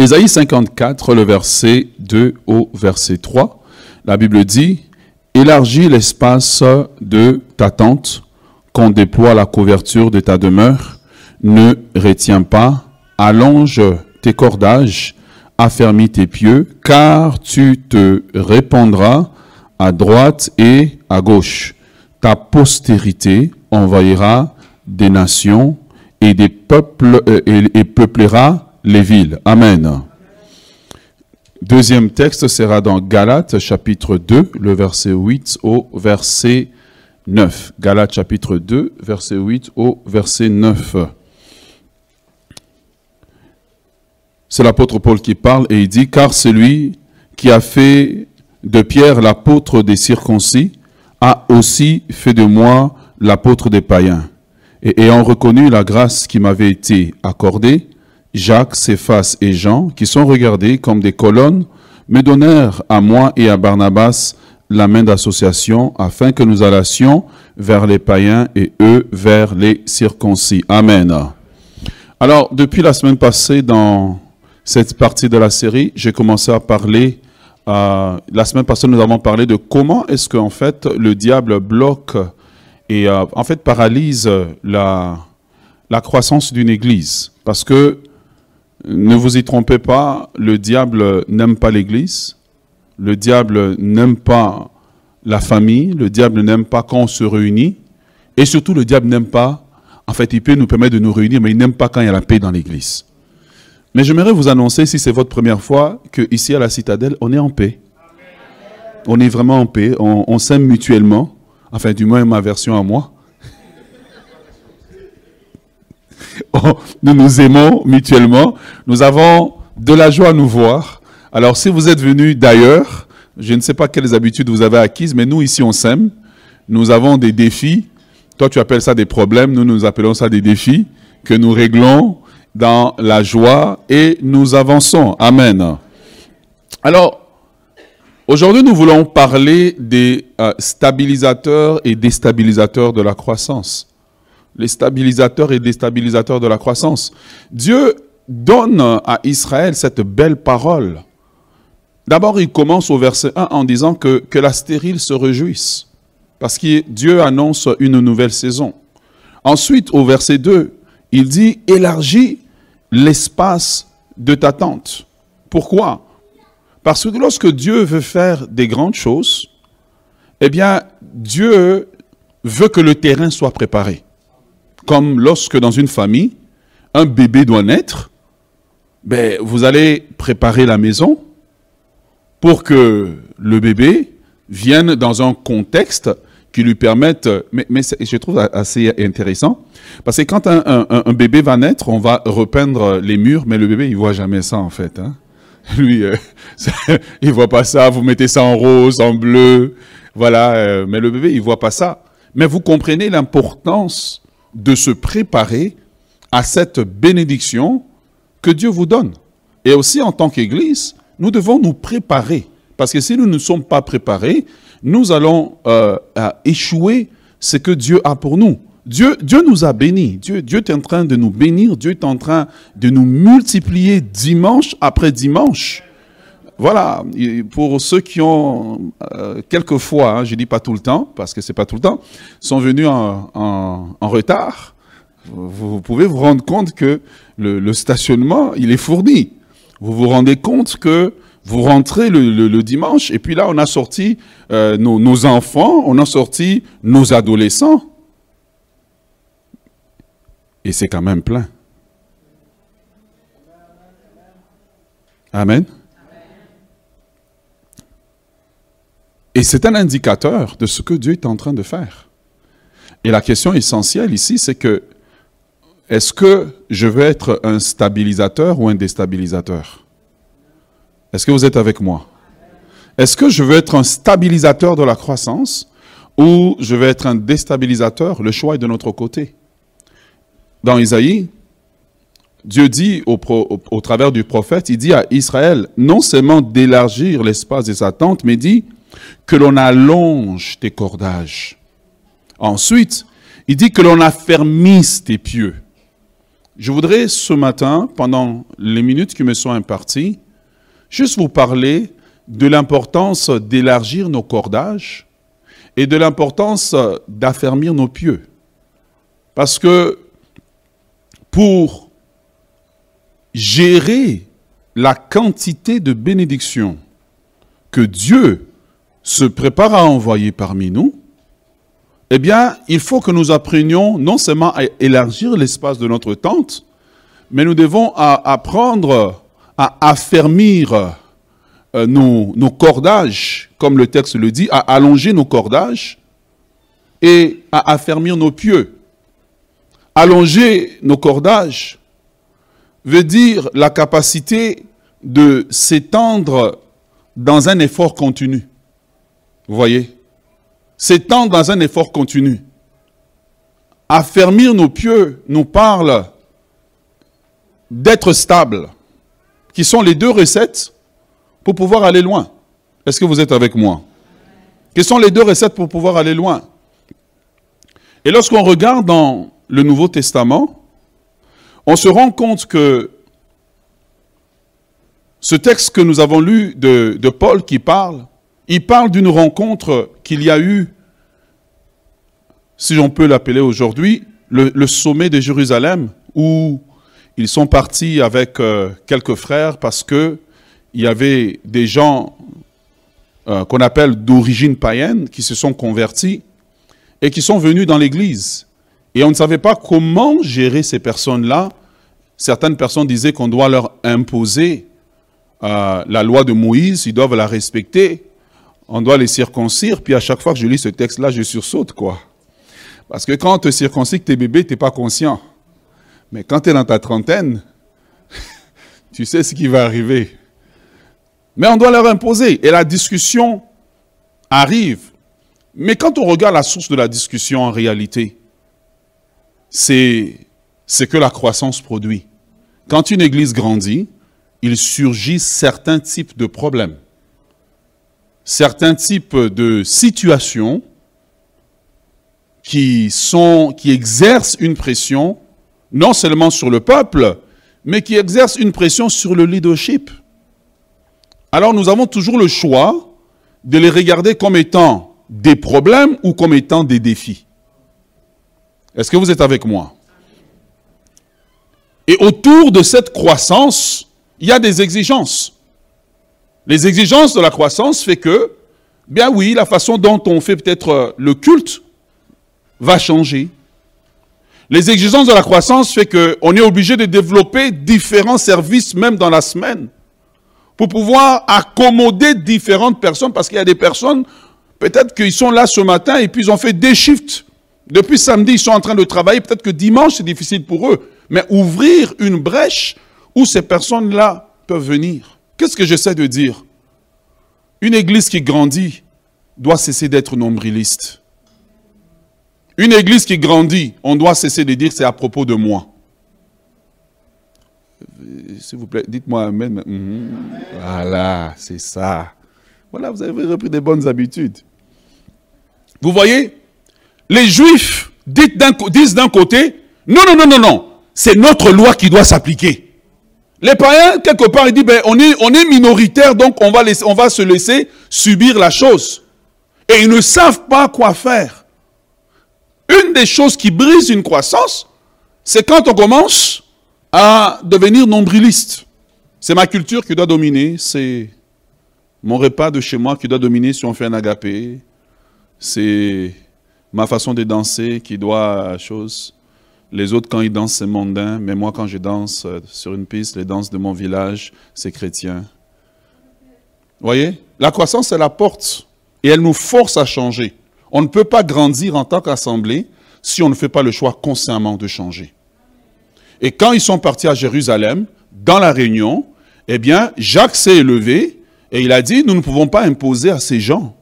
Ésaïe 54, le verset 2 au verset 3, la Bible dit, Élargis l'espace de ta tente, qu'on déploie la couverture de ta demeure, ne retiens pas, allonge tes cordages, affermis tes pieux, car tu te répandras à droite et à gauche. Ta postérité envahira des nations et des peuples euh, et, peuplera les villes. Amen. Deuxième texte sera dans Galates chapitre 2, le verset 8 au verset 9. Galates chapitre 2, verset 8 au verset 9. C'est l'apôtre Paul qui parle et il dit, car celui qui a fait de Pierre l'apôtre des circoncis a aussi fait de moi l'apôtre des païens. Et ayant reconnu la grâce qui m'avait été accordée, Jacques, Céphas et Jean, qui sont regardés comme des colonnes, me donnèrent à moi et à Barnabas la main d'association afin que nous allassions vers les païens et eux vers les circoncis. Amen. Alors, depuis la semaine passée, dans cette partie de la série, j'ai commencé à parler, la semaine passée, nous avons parlé de comment est-ce qu'en fait le diable bloque et euh, en fait paralyse la, la croissance d'une église. Parce que, ne vous y trompez pas, le diable n'aime pas l'église, le diable n'aime pas la famille, le diable n'aime pas quand on se réunit, et surtout le diable n'aime pas, en fait il peut nous permettre de nous réunir, mais il n'aime pas quand il y a la paix dans l'église. Mais j'aimerais vous annoncer, si c'est votre première fois, qu'ici à la citadelle, on est en paix. On est vraiment en paix, on s'aime mutuellement. Enfin, du moins, ma version à moi. Oh, nous nous aimons mutuellement. Nous avons de la joie à nous voir. Alors, si vous êtes venus d'ailleurs, je ne sais pas quelles habitudes vous avez acquises, mais nous, ici, on s'aime. Nous avons des défis. Toi, tu appelles ça des problèmes. Nous, nous appelons ça des défis que nous réglons dans la joie et nous avançons. Amen. Alors, Aujourd'hui, nous voulons parler des euh, stabilisateurs et déstabilisateurs de la croissance. Les stabilisateurs et déstabilisateurs de la croissance. Dieu donne à Israël cette belle parole. D'abord, il commence au verset 1 en disant que, la stérile se réjouisse, parce que Dieu annonce une nouvelle saison. Ensuite, au verset 2, il dit, élargis l'espace de ta tente. Pourquoi? Parce que lorsque Dieu veut faire des grandes choses, eh bien, Dieu veut que le terrain soit préparé. Comme lorsque dans une famille, un bébé doit naître, ben, vous allez préparer la maison pour que le bébé vienne dans un contexte qui lui permette, mais, je trouve assez intéressant, parce que quand un, bébé va naître, on va repeindre les murs, mais le bébé, il voit jamais ça en fait. Hein. Lui, euh, il voit pas ça. Vous mettez ça en rose, en bleu, voilà. Euh, mais le bébé, il voit pas ça. Mais vous comprenez l'importance de se préparer à cette bénédiction que Dieu vous donne. Et aussi en tant qu'Église, nous devons nous préparer. Parce que si nous ne sommes pas préparés, nous allons euh, échouer ce que Dieu a pour nous. Dieu, nous a bénis. Dieu, Dieu est en train de nous bénir. Dieu est en train de nous multiplier dimanche après dimanche. Voilà, pour ceux qui ont euh, quelquefois, hein, je dis pas tout le temps, parce que c'est pas tout le temps, sont venus en, retard, vous, pouvez vous rendre compte que le, stationnement, il est fourni. Vous vous rendez compte que vous rentrez le, le, dimanche, et puis là, on a sorti euh, nos, nos enfants, on a sorti nos adolescents. Et c'est quand même plein. Amen. Et c'est un indicateur de ce que Dieu est en train de faire. Et la question essentielle ici, c'est que est-ce que je veux être un stabilisateur ou un déstabilisateur? Est-ce que vous êtes avec moi? Est-ce que je veux être un stabilisateur de la croissance ou je veux être un déstabilisateur Le choix est de notre côté? Dans Isaïe, Dieu dit au, travers du prophète, il dit à Israël non seulement d'élargir l'espace des attentes, mais dit que l'on allonge tes cordages. Ensuite, il dit que l'on affermisse tes pieux. je voudrais ce matin, pendant les minutes qui me sont imparties, juste vous parler de l'importance d'élargir nos cordages et de l'importance d'affermir nos pieux. Parce que pour gérer la quantité de bénédictions que Dieu se prépare à envoyer parmi nous, eh bien, il faut que nous apprenions non seulement à élargir l'espace de notre tente, mais nous devons apprendre à affermir euh, nos, nos, cordages, comme le texte le dit, à allonger nos cordages et à affermir nos pieux. Allonger nos cordages veut dire la capacité de s'étendre dans un effort continu. Vous voyez? S'étendre dans un effort continu. Affermir nos pieux nous parle d'être stable, qui sont les deux recettes pour pouvoir aller loin. Est-ce que vous êtes avec moi? Quelles sont les deux recettes pour pouvoir aller loin? Et lorsqu'on regarde dans le Nouveau Testament, on se rend compte que ce texte que nous avons lu de, de Paul qui parle, il parle d'une rencontre qu'il y a eu, si on peut l'appeler aujourd'hui, le, sommet de Jérusalem, où ils sont partis avec euh, quelques frères parce que il y avait des gens euh, qu'on appelle d'origine païenne qui se sont convertis et qui sont venus dans l'église. Et on ne savait pas comment gérer ces personnes-là. Certaines personnes disaient qu'on doit leur imposer euh, la loi de Moïse, ils doivent la respecter. On doit les circoncire. Puis à chaque fois que je lis ce texte-là, je sursaute, quoi. Parce que quand on te circoncis que t'es bébé, t'es pas conscient. Mais quand tu es dans ta trentaine, tu sais ce qui va arriver. Mais on doit leur imposer. Et la discussion arrive. Mais quand on regarde la source de la discussion en réalité, c'est ce que la croissance produit. Quand une église grandit, il surgit certains types de problèmes, certains types de situations qui, qui exercent une pression non seulement sur le peuple, mais qui exercent une pression sur le leadership. Alors nous avons toujours le choix de les regarder comme étant des problèmes ou comme étant des défis. Est-ce que vous êtes avec moi? Et autour de cette croissance, il y a des exigences. Les exigences de la croissance fait que, bien oui, la façon dont on fait peut-être le culte va changer. Les exigences de la croissance fait qu'on est obligé de développer différents services même dans la semaine pour pouvoir accommoder différentes personnes, parce qu'il y a des personnes, peut-être qu'ils sont là ce matin et puis ils ont fait des shifts. Depuis samedi, ils sont en train de travailler, peut-être que dimanche, c'est difficile pour eux. Mais ouvrir une brèche où ces personnes-là peuvent venir. Qu'est-ce que j'essaie de dire? Une église qui grandit doit cesser d'être nombriliste. Une église qui grandit, on doit cesser de dire c'est à propos de moi. S'il vous plaît, dites-moi Amen. Mhm. Voilà, c'est ça. Voilà, vous avez repris des bonnes habitudes. Vous voyez, les Juifs disent d'un côté, non, non, non, non, non, c'est notre loi qui doit s'appliquer. Les païens, quelque part, ils disent, ben, on, est, on minoritaire, donc on va, on va se laisser subir la chose. Et ils ne savent pas quoi faire. Une des choses qui brise une croissance, c'est quand on commence à devenir nombriliste. C'est ma culture qui doit dominer, c'est mon repas de chez moi qui doit dominer si on fait un agapé, c'est ma façon de danser qui doit chose. Les autres, quand ils dansent, c'est mondain, mais moi, quand je danse euh, sur une piste, les danses de mon village, c'est chrétien. Vous voyez? La croissance, c'est la porte et elle nous force à changer. On ne peut pas grandir en tant qu'assemblée si on ne fait pas le choix consciemment de changer. Et quand ils sont partis à Jérusalem, dans la réunion, eh bien, Jacques s'est élevé et il a dit, nous ne pouvons pas imposer à ces gens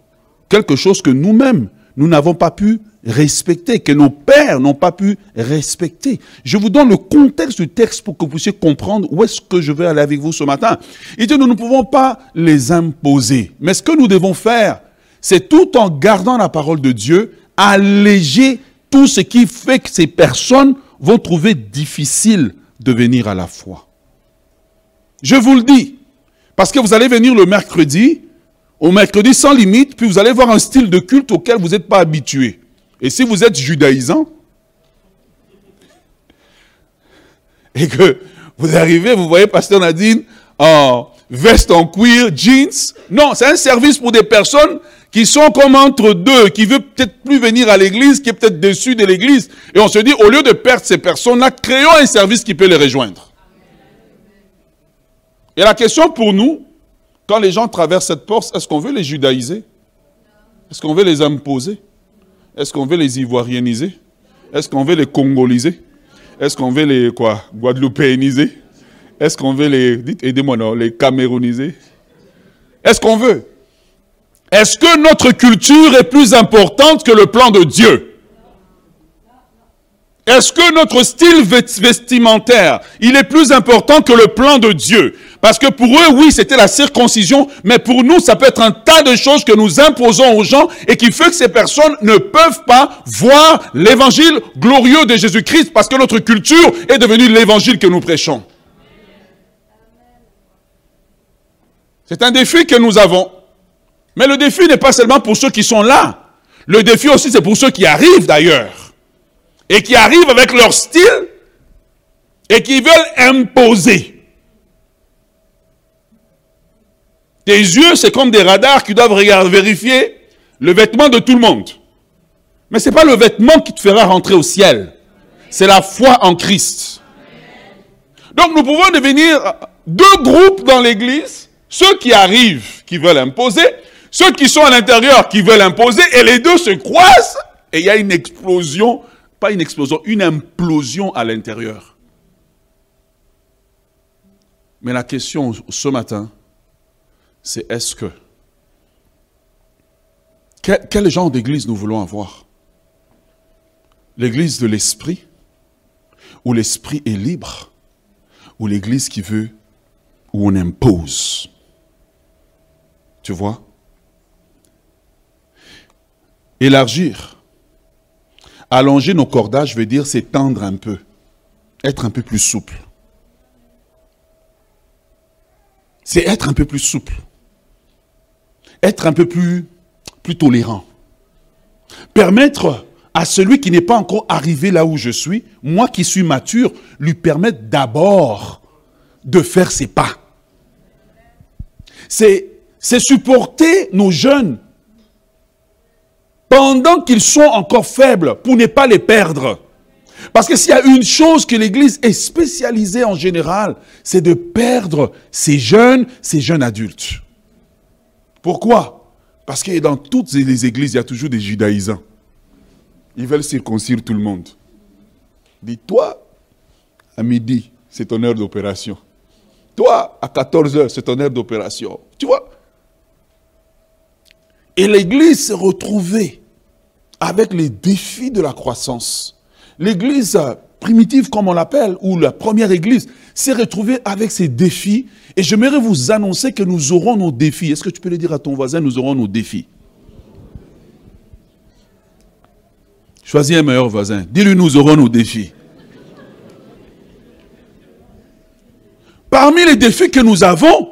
quelque chose que nous-mêmes, nous n'avons pas pu respecter, que nos pères n'ont pas pu respecter. Je vous donne le contexte du texte pour que vous puissiez comprendre où est-ce que je vais aller avec vous ce matin. Il dit, nous ne pouvons pas les imposer. Mais ce que nous devons faire, c'est tout en gardant la parole de Dieu, alléger tout ce qui fait que ces personnes vont trouver difficile de venir à la foi. Je vous le dis, parce que vous allez venir le mercredi, au mercredi sans limite, puis vous allez voir un style de culte auquel vous n'êtes pas habitué. Et si vous êtes judaïsant, et que vous arrivez, vous voyez Pasteur Nadine en veste en cuir, jeans. Non, c'est un service pour des personnes qui sont comme entre deux, qui veulent peut-être plus venir à l'église, qui est peut-être déçu de l'église. Et on se dit, au lieu de perdre ces personnes-là, créons un service qui peut les rejoindre. Et la question pour nous, quand les gens traversent cette porte, est-ce qu'on veut les judaïser? Est-ce qu'on veut les imposer? Est-ce qu'on veut les ivoirieniser Est-ce qu'on veut les congoliser? Est-ce qu'on veut les quoi Guadeloupéeniser Est-ce qu'on veut les dites aidez-moi non, les camérouniser Est-ce qu'on veut? Est-ce que notre culture est plus importante que le plan de Dieu? Est-ce que notre style vestimentaire, il est plus important que le plan de Dieu? Parce que pour eux, oui, c'était la circoncision, mais pour nous, ça peut être un tas de choses que nous imposons aux gens et qui fait que ces personnes ne peuvent pas voir l'évangile glorieux de Jésus-Christ parce que notre culture est devenue l'évangile que nous prêchons. C'est un défi que nous avons. Mais le défi n'est pas seulement pour ceux qui sont là. Le défi aussi, c'est pour ceux qui arrivent d'ailleurs et qui arrivent avec leur style et qui veulent imposer. Tes yeux, c'est comme des radars qui doivent regarder, vérifier le vêtement de tout le monde. Mais ce n'est pas le vêtement qui te fera rentrer au ciel. C'est la foi en Christ. Donc nous pouvons devenir deux groupes dans l'Église. Ceux qui arrivent, qui veulent imposer, ceux qui sont à l'intérieur, qui veulent imposer, et les deux se croisent, et il y a une explosion pas une explosion, une implosion à l'intérieur. Mais la question ce matin, c'est est-ce que quel, genre d'église nous voulons avoir? L'église de l'esprit, où l'esprit est libre, ou l'église qui veut, où on impose? Tu vois? Élargir Allonger nos cordages veut dire s'étendre un peu, être un peu plus souple. C'est être un peu plus souple, être un peu plus, plus tolérant. Permettre à celui qui n'est pas encore arrivé là où je suis, moi qui suis mature, lui permettre d'abord de faire ses pas. C'est supporter nos jeunes pendant qu'ils sont encore faibles pour ne pas les perdre. Parce que s'il y a une chose que l'Église est spécialisée en général, c'est de perdre ces jeunes, ces jeunes adultes. Pourquoi? Parce que dans toutes les églises, il y a toujours des judaïsants. Ils veulent circoncire tout le monde. Dis-toi, à midi, c'est ton heure d'opération. Toi, à 14 heures, c'est ton heure d'opération. Tu vois? Et l'Église s'est retrouvée avec les défis de la croissance. L'Église primitive, comme on l'appelle, ou la première Église, s'est retrouvée avec ces défis. Et j'aimerais vous annoncer que nous aurons nos défis. Est-ce que tu peux le dire à ton voisin, nous aurons nos défis? Choisis un meilleur voisin. Dis-lui, nous aurons nos défis. Parmi les défis que nous avons,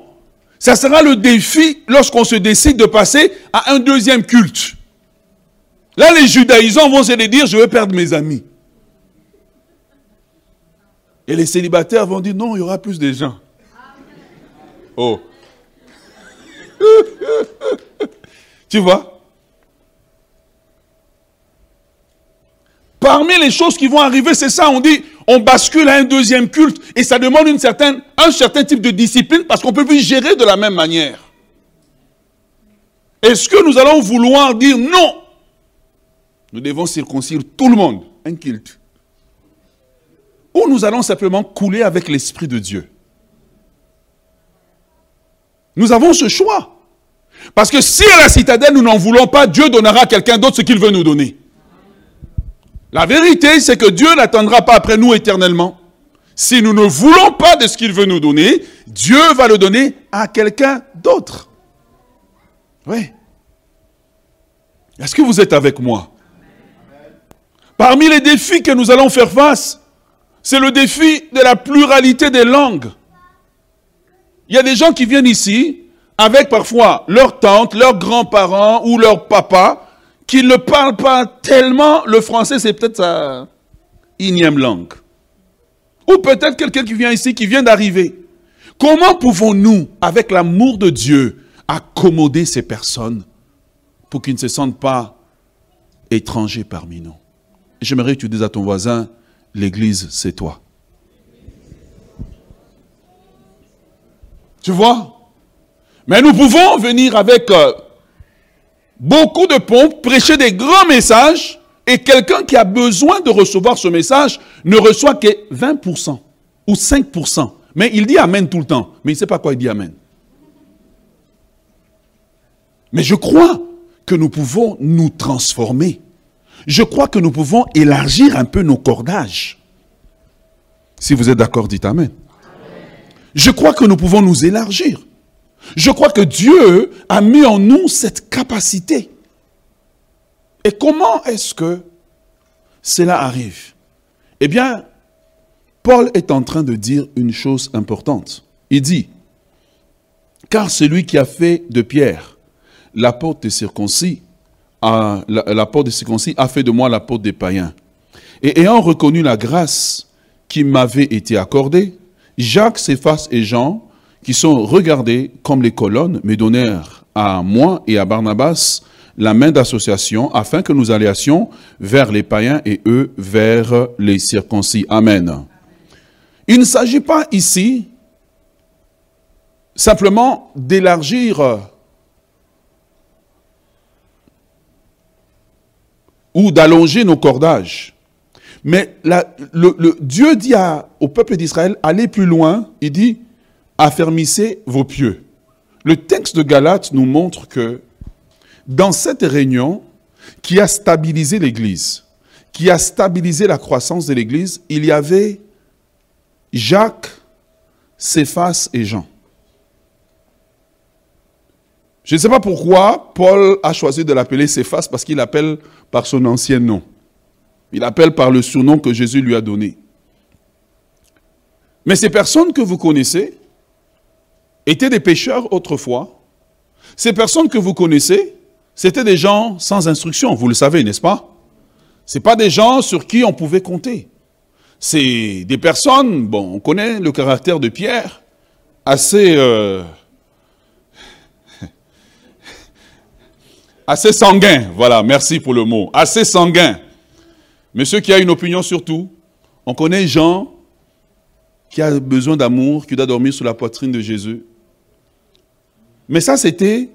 ça sera le défi lorsqu'on se décide de passer à un deuxième culte. Là, les judaïsants vont se dire, je vais perdre mes amis. Et les célibataires vont dire, non, il y aura plus de gens. Oh. tu vois? Parmi les choses qui vont arriver, c'est ça, on dit, on bascule à un deuxième culte et ça demande un certain type de discipline parce qu'on ne peut plus gérer de la même manière. Est-ce que nous allons vouloir dire non? Nous devons circoncire tout le monde, un culte. Ou nous allons simplement couler avec l'Esprit de Dieu Nous avons ce choix. Parce que si à la citadelle nous n'en voulons pas, Dieu donnera à quelqu'un d'autre ce qu'il veut nous donner. La vérité, c'est que Dieu n'attendra pas après nous éternellement. Si nous ne voulons pas de ce qu'il veut nous donner, Dieu va le donner à quelqu'un d'autre. Oui. Est-ce que vous êtes avec moi? Parmi les défis que nous allons faire face, C'est le défi de la pluralité des langues. Il y a des gens qui viennent ici avec parfois leur tante, leurs grands-parents ou leur papa qui ne parlent pas tellement le français, c'est peut-être sa énième langue. Ou peut-être quelqu'un qui vient ici, qui vient d'arriver. Comment pouvons-nous, avec l'amour de Dieu, accommoder ces personnes pour qu'ils ne se sentent pas étrangers parmi nous? J'aimerais que tu dises à ton voisin, l'Église, c'est toi. Tu vois? Mais nous pouvons venir avec euh, beaucoup de pompes, prêcher des grands messages, et quelqu'un qui a besoin de recevoir ce message ne reçoit que 20% ou 5%. Mais il dit Amen tout le temps, mais il ne sait pas quoi il dit Amen. Mais je crois que nous pouvons nous transformer. Je crois que nous pouvons élargir un peu nos cordages. Si vous êtes d'accord, dites Amen. Je crois que nous pouvons nous élargir. Je crois que Dieu a mis en nous cette capacité. Et comment est-ce que cela arrive? Eh bien, Paul est en train de dire une chose importante. Il dit, car celui qui a fait de Pierre l'apôtre des circoncis, l'apôtre des circoncis a fait de moi l'apôtre des païens. Et ayant reconnu la grâce qui m'avait été accordée, Jacques, Céphas et Jean, qui sont regardés comme les colonnes, me donnèrent à moi et à Barnabas la main d'association afin que nous alliassions vers les païens et eux vers les circoncis. Amen. Il ne s'agit pas ici simplement d'élargir ou d'allonger nos cordages. Mais Dieu dit au peuple d'Israël, allez plus loin, il dit, affermissez vos pieux. Le texte de Galates nous montre que dans cette réunion qui a stabilisé l'Église, qui a stabilisé la croissance de l'Église, il y avait Jacques, Céphas et Jean. Je ne sais pas pourquoi Paul a choisi de l'appeler Céphas parce qu'il l'appelle par son ancien nom. Il appelle par le surnom que Jésus lui a donné. Mais ces personnes que vous connaissez étaient des pécheurs autrefois. Ces personnes que vous connaissez, c'était des gens sans instruction, vous le savez, n'est-ce pas? Ce pas des gens sur qui on pouvait compter. C'est des personnes, bon, on connaît le caractère de Pierre, assez, euh, assez sanguin, voilà, merci pour le mot, assez sanguin. Monsieur qui a une opinion sur tout, on connaît Jean qui a besoin d'amour, qui doit dormir sous la poitrine de Jésus. Mais ça, c'était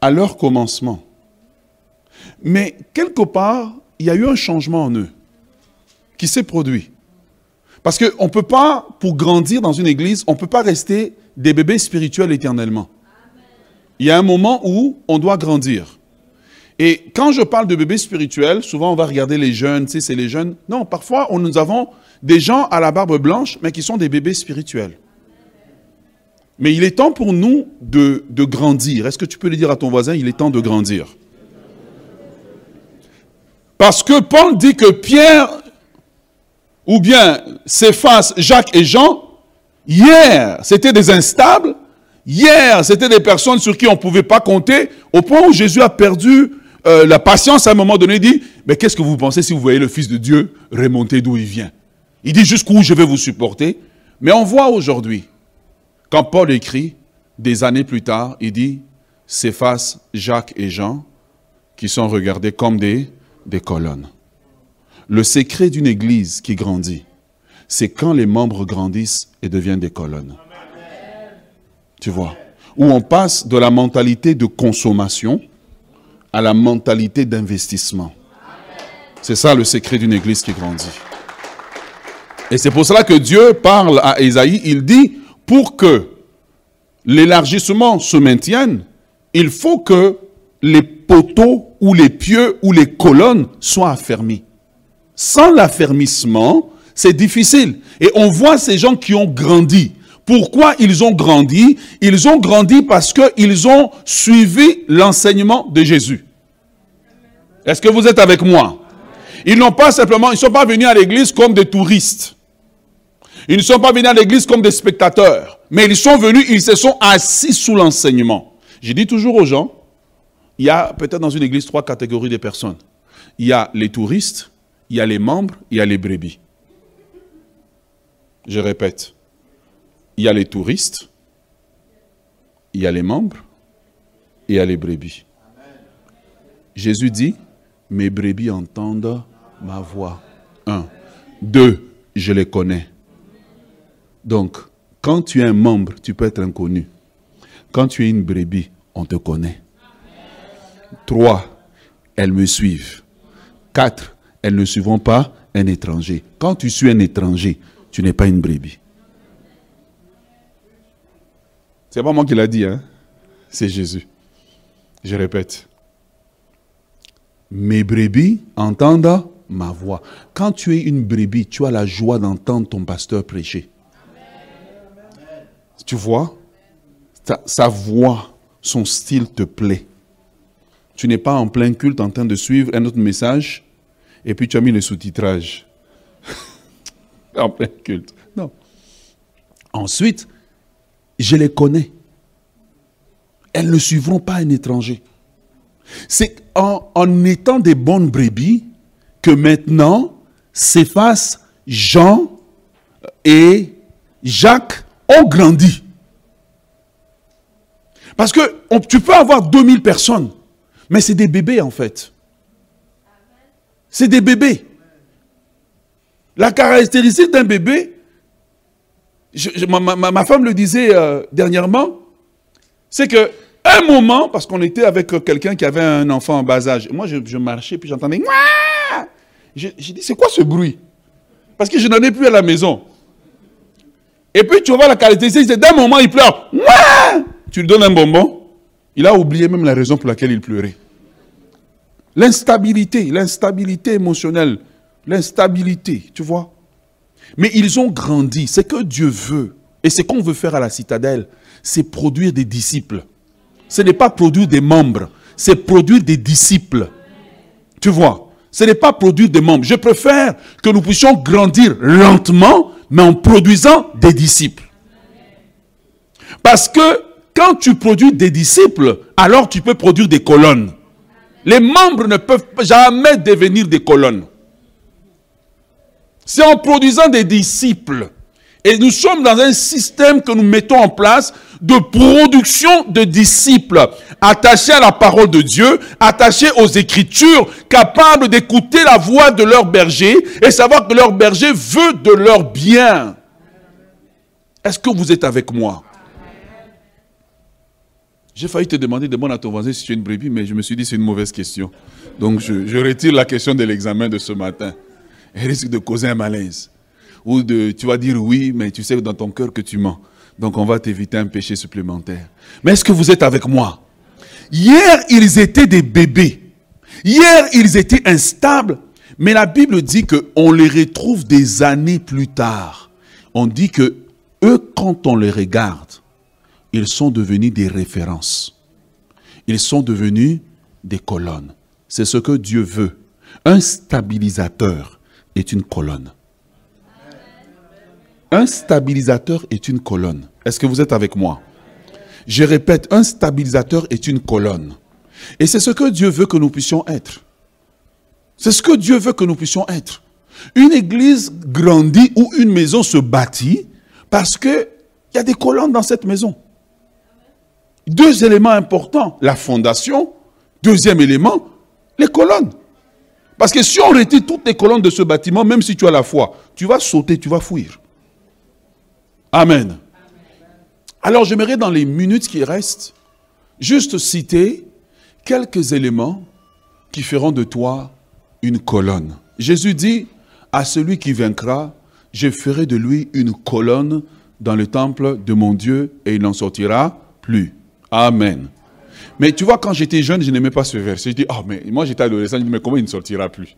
à leur commencement. Mais quelque part, il y a eu un changement en eux qui s'est produit. Parce qu'on ne peut pas, pour grandir dans une église, on ne peut pas rester des bébés spirituels éternellement. Il y a un moment où on doit grandir. Et quand je parle de bébés spirituels, souvent on va regarder les jeunes, tu sais, c'est les jeunes. Non, parfois nous avons des gens à la barbe blanche, mais qui sont des bébés spirituels. Mais il est temps pour nous de, grandir. Est-ce que tu peux le dire à ton voisin, il est temps de grandir? Parce que Paul dit que Pierre ou bien Céphas, Jacques et Jean, hier, c'était des instables, hier, c'était des personnes sur qui on ne pouvait pas compter, au point où Jésus a perdu euh, la patience à un moment donné, il dit, mais qu'est-ce que vous pensez si vous voyez le Fils de Dieu remonter d'où il vient? Il dit jusqu'où je vais vous supporter? Mais on voit aujourd'hui, quand Paul écrit, des années plus tard, il dit, Céphas, Jacques et Jean, qui sont regardés comme des, des colonnes. Le secret d'une église qui grandit, c'est quand les membres grandissent et deviennent des colonnes. Tu vois Où on passe de la mentalité de consommation à la mentalité d'investissement. C'est ça le secret d'une église qui grandit. Et c'est pour cela que Dieu parle à Esaïe, il dit, pour que l'élargissement se maintienne, il faut que les poteaux ou les pieux ou les colonnes soient affermis. Sans l'affermissement, c'est difficile. Et on voit ces gens qui ont grandi. Pourquoi ils ont grandi? Ils ont grandi parce qu'ils ont suivi l'enseignement de Jésus. Est-ce que vous êtes avec moi? Ils n'ont pas simplement, ils ne sont pas venus à l'église comme des touristes. Ils ne sont pas venus à l'église comme des spectateurs. Mais ils sont venus, ils se sont assis sous l'enseignement. Je dis toujours aux gens, il y a peut-être dans une église trois catégories de personnes. Il y a les touristes, il y a les membres, il y a les brebis. Je répète, il y a les touristes, il y a les membres et il y a les brebis. Jésus dit, mes brebis entendent ma voix. Un. Deux, je les connais. Donc, quand tu es un membre, tu peux être inconnu. Quand tu es une brebis, on te connaît. Trois, elles me suivent. Quatre, elles ne suivront pas un étranger. Quand tu suis un étranger, tu n'es pas une brebis. C'est pas moi qui l'a dit, hein? c'est Jésus. Je répète. Mes brebis entendent ma voix. Quand tu es une brebis, tu as la joie d'entendre ton pasteur prêcher. Tu vois, sa, voix, son style te plaît. Tu n'es pas en plein culte en train de suivre un autre message et puis tu as mis le sous-titrage. en plein culte. Non. Ensuite, je les connais. Elles ne suivront pas un étranger. C'est en, en, étant des bonnes brebis que maintenant s'effacent Jean et Jacques ont grandi. Parce que tu peux avoir 2000 personnes, mais c'est des bébés en fait. C'est des bébés. La caractéristique d'un bébé, ma, femme le disait euh, dernièrement, c'est que un moment, parce qu'on était avec quelqu'un qui avait un enfant en bas âge, moi je, marchais puis j'entendais j'ai dit c'est quoi ce bruit? Parce que je n'en ai plus à la maison. Et puis tu vois la caractéristique, c'est d'un moment il pleure. Tu lui donnes un bonbon, il a oublié même la raison pour laquelle il pleurait. L'instabilité, l'instabilité émotionnelle, l'instabilité, tu vois. Mais ils ont grandi. C'est que Dieu veut. Et ce qu'on veut faire à la citadelle, c'est produire des disciples. Ce n'est pas produire des membres, c'est produire des disciples. Tu vois, ce n'est pas produire des membres. Je préfère que nous puissions grandir lentement, mais en produisant des disciples. Parce que quand tu produis des disciples, alors tu peux produire des colonnes. Les membres ne peuvent jamais devenir des colonnes. C'est en produisant des disciples. Et nous sommes dans un système que nous mettons en place de production de disciples attachés à la parole de Dieu, attachés aux Écritures, capables d'écouter la voix de leur berger et savoir que leur berger veut de leur bien. Est-ce que vous êtes avec moi? J'ai failli te demander, demande à ton voisin si tu es une brebis, mais je me suis dit c'est une mauvaise question. Donc je, je retire la question de l'examen de ce matin. Elle risque de causer un malaise. Ou tu vas dire oui, mais tu sais dans ton cœur que tu mens. Donc on va t'éviter un péché supplémentaire. Mais est-ce que vous êtes avec moi? Hier, ils étaient des bébés. Hier, ils étaient instables. Mais la Bible dit qu'on les retrouve des années plus tard. On dit que eux, quand on les regarde, ils sont devenus des références. Ils sont devenus des colonnes. C'est ce que Dieu veut. Un stabilisateur est une colonne. Un stabilisateur est une colonne. Est-ce que vous êtes avec moi? Je répète, un stabilisateur est une colonne. Et c'est ce que Dieu veut que nous puissions être. C'est ce que Dieu veut que nous puissions être. Une église grandit ou une maison se bâtit parce qu'il y a des colonnes dans cette maison. Deux éléments importants. La fondation. Deuxième élément, les colonnes. Parce que si on retire toutes les colonnes de ce bâtiment, même si tu as la foi, tu vas sauter, tu vas fuir. Amen. Alors j'aimerais dans les minutes qui restent, juste citer quelques éléments qui feront de toi une colonne. Jésus dit, à celui qui vaincra, je ferai de lui une colonne dans le temple de mon Dieu et il n'en sortira plus. Amen. Mais tu vois, quand j'étais jeune, je n'aimais pas ce verset. Je dis, oh, mais moi j'étais adolescent, je dis, mais comment il ne sortira plus?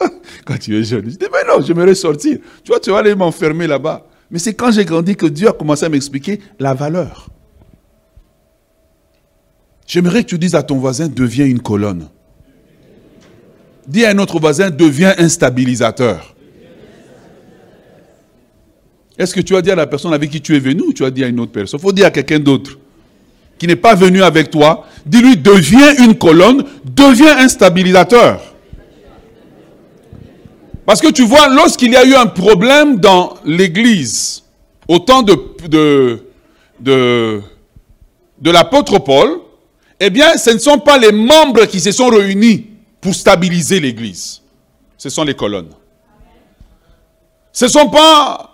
quand tu es jeune. Je dis, mais non, j'aimerais sortir. Tu vois, tu vas aller m'enfermer là-bas. Mais c'est quand j'ai grandi que Dieu a commencé à m'expliquer la valeur. J'aimerais que tu dises à ton voisin, deviens une colonne. Dis à un autre voisin, deviens un stabilisateur. Est-ce que tu as dit à la personne avec qui tu es venu ou tu as dit à une autre personne? Il faut dire à quelqu'un d'autre qui n'est pas venu avec toi. Dis-lui, deviens une colonne, deviens un stabilisateur. Parce que tu vois, lorsqu'il y a eu un problème dans l'église, au temps de, de, de, de l'apôtre Paul, eh bien, ce ne sont pas les membres qui se sont réunis pour stabiliser l'église. Ce sont les colonnes. Ce ne sont pas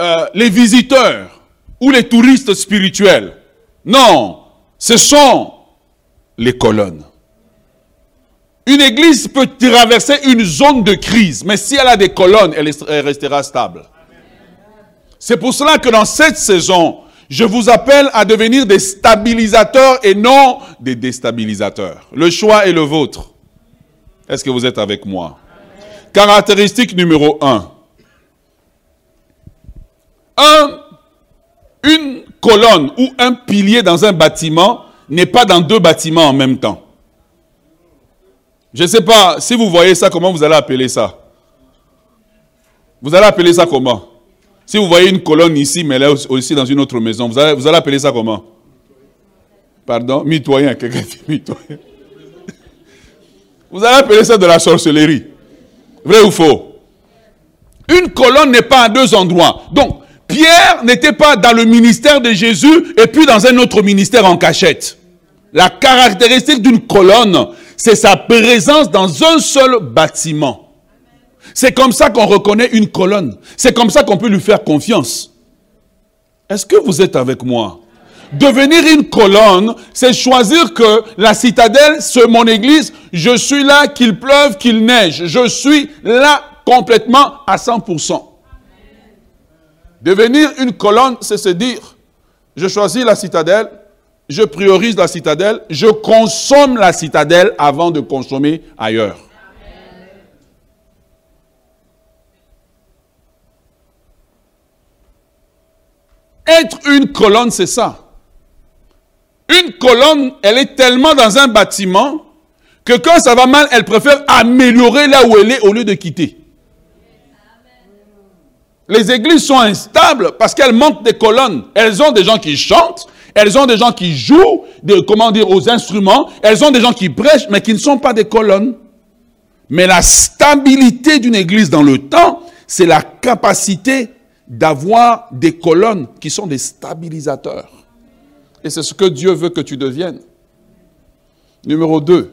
euh, les visiteurs ou les touristes spirituels. Non, ce sont les colonnes. Une église peut traverser une zone de crise, mais si elle a des colonnes, elle restera stable. C'est pour cela que dans cette saison, je vous appelle à devenir des stabilisateurs et non des déstabilisateurs. Le choix est le vôtre. Est-ce que vous êtes avec moi? Caractéristique numéro un. Un, une colonne ou un pilier dans un bâtiment n'est pas dans deux bâtiments en même temps. Je ne sais pas, si vous voyez ça, comment vous allez appeler ça? Vous allez appeler ça comment? Si vous voyez une colonne ici, mais est aussi dans une autre maison, vous allez, vous allez appeler ça comment? Pardon? Mitoyen, quelqu'un dit mitoyen. Vous allez appeler ça de la sorcellerie. Vrai ou faux? Une colonne n'est pas à deux endroits. Donc, Pierre n'était pas dans le ministère de Jésus et puis dans un autre ministère en cachette. La caractéristique d'une colonne, c'est sa présence dans un seul bâtiment. C'est comme ça qu'on reconnaît une colonne. C'est comme ça qu'on peut lui faire confiance. Est-ce que vous êtes avec moi? Devenir une colonne, c'est choisir que la citadelle, c'est mon église, je suis là, qu'il pleuve, qu'il neige. Je suis là complètement à 100%. Devenir une colonne, c'est se dire, je choisis la citadelle, je priorise la citadelle, je consomme la citadelle avant de consommer ailleurs. Être une colonne, c'est ça. Une colonne, elle est tellement dans un bâtiment que quand ça va mal, elle préfère améliorer là où elle est au lieu de quitter. Les églises sont instables parce qu'elles manquent des colonnes. Elles ont des gens qui chantent, elles ont des gens qui jouent, comment dire, aux instruments, elles ont des gens qui prêchent, mais qui ne sont pas des colonnes. Mais la stabilité d'une église dans le temps, c'est la capacité d'avoir des colonnes qui sont des stabilisateurs. Et c'est ce que Dieu veut que tu deviennes. Numéro 2.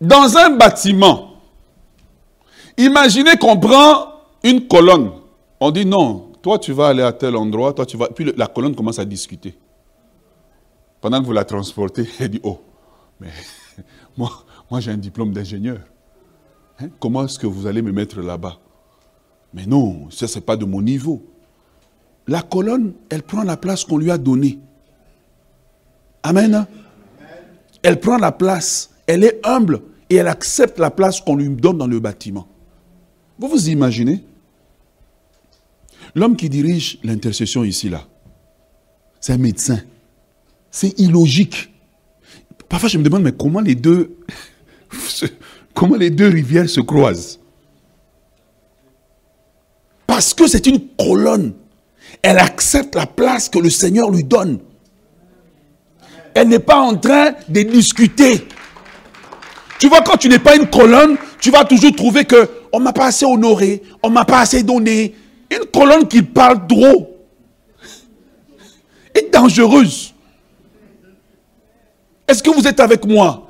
Dans un bâtiment, imaginez qu'on prend une colonne. On dit non, toi tu vas aller à tel endroit, toi tu vas. Puis la colonne commence à discuter. Pendant que vous la transportez, elle dit oh, mais moi, j'ai un diplôme d'ingénieur. Hein, comment est-ce que vous allez me mettre là-bas? Mais non, ça c'est pas de mon niveau. La colonne, elle prend la place qu'on lui a donnée. Amen. Elle prend la place. Elle est humble et elle accepte la place qu'on lui donne dans le bâtiment. Vous vous imaginez? L'homme qui dirige l'intercession ici, là, c'est un médecin. C'est illogique. Parfois, je me demande, mais comment les deux, comment les deux rivières se croisent? Parce que c'est une colonne. Elle accepte la place que le Seigneur lui donne. Elle n'est pas en train de discuter. Tu vois, quand tu n'es pas une colonne, tu vas toujours trouver que on m'a pas assez honoré, on m'a pas assez donné. Une colonne qui parle trop est dangereuse. Est-ce que vous êtes avec moi?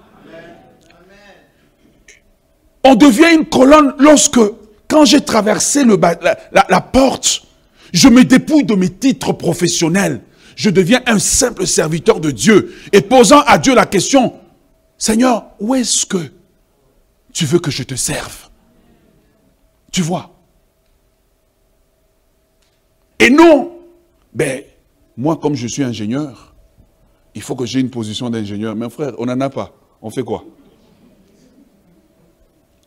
On devient une colonne lorsque, quand j'ai traversé la porte, je me dépouille de mes titres professionnels. Je deviens un simple serviteur de Dieu. Et posant à Dieu la question, Seigneur, où est-ce que tu veux que je te serve Tu vois Et non, ben, moi comme je suis ingénieur, il faut que j'ai une position d'ingénieur. Mais frère, on n'en a pas. On fait quoi?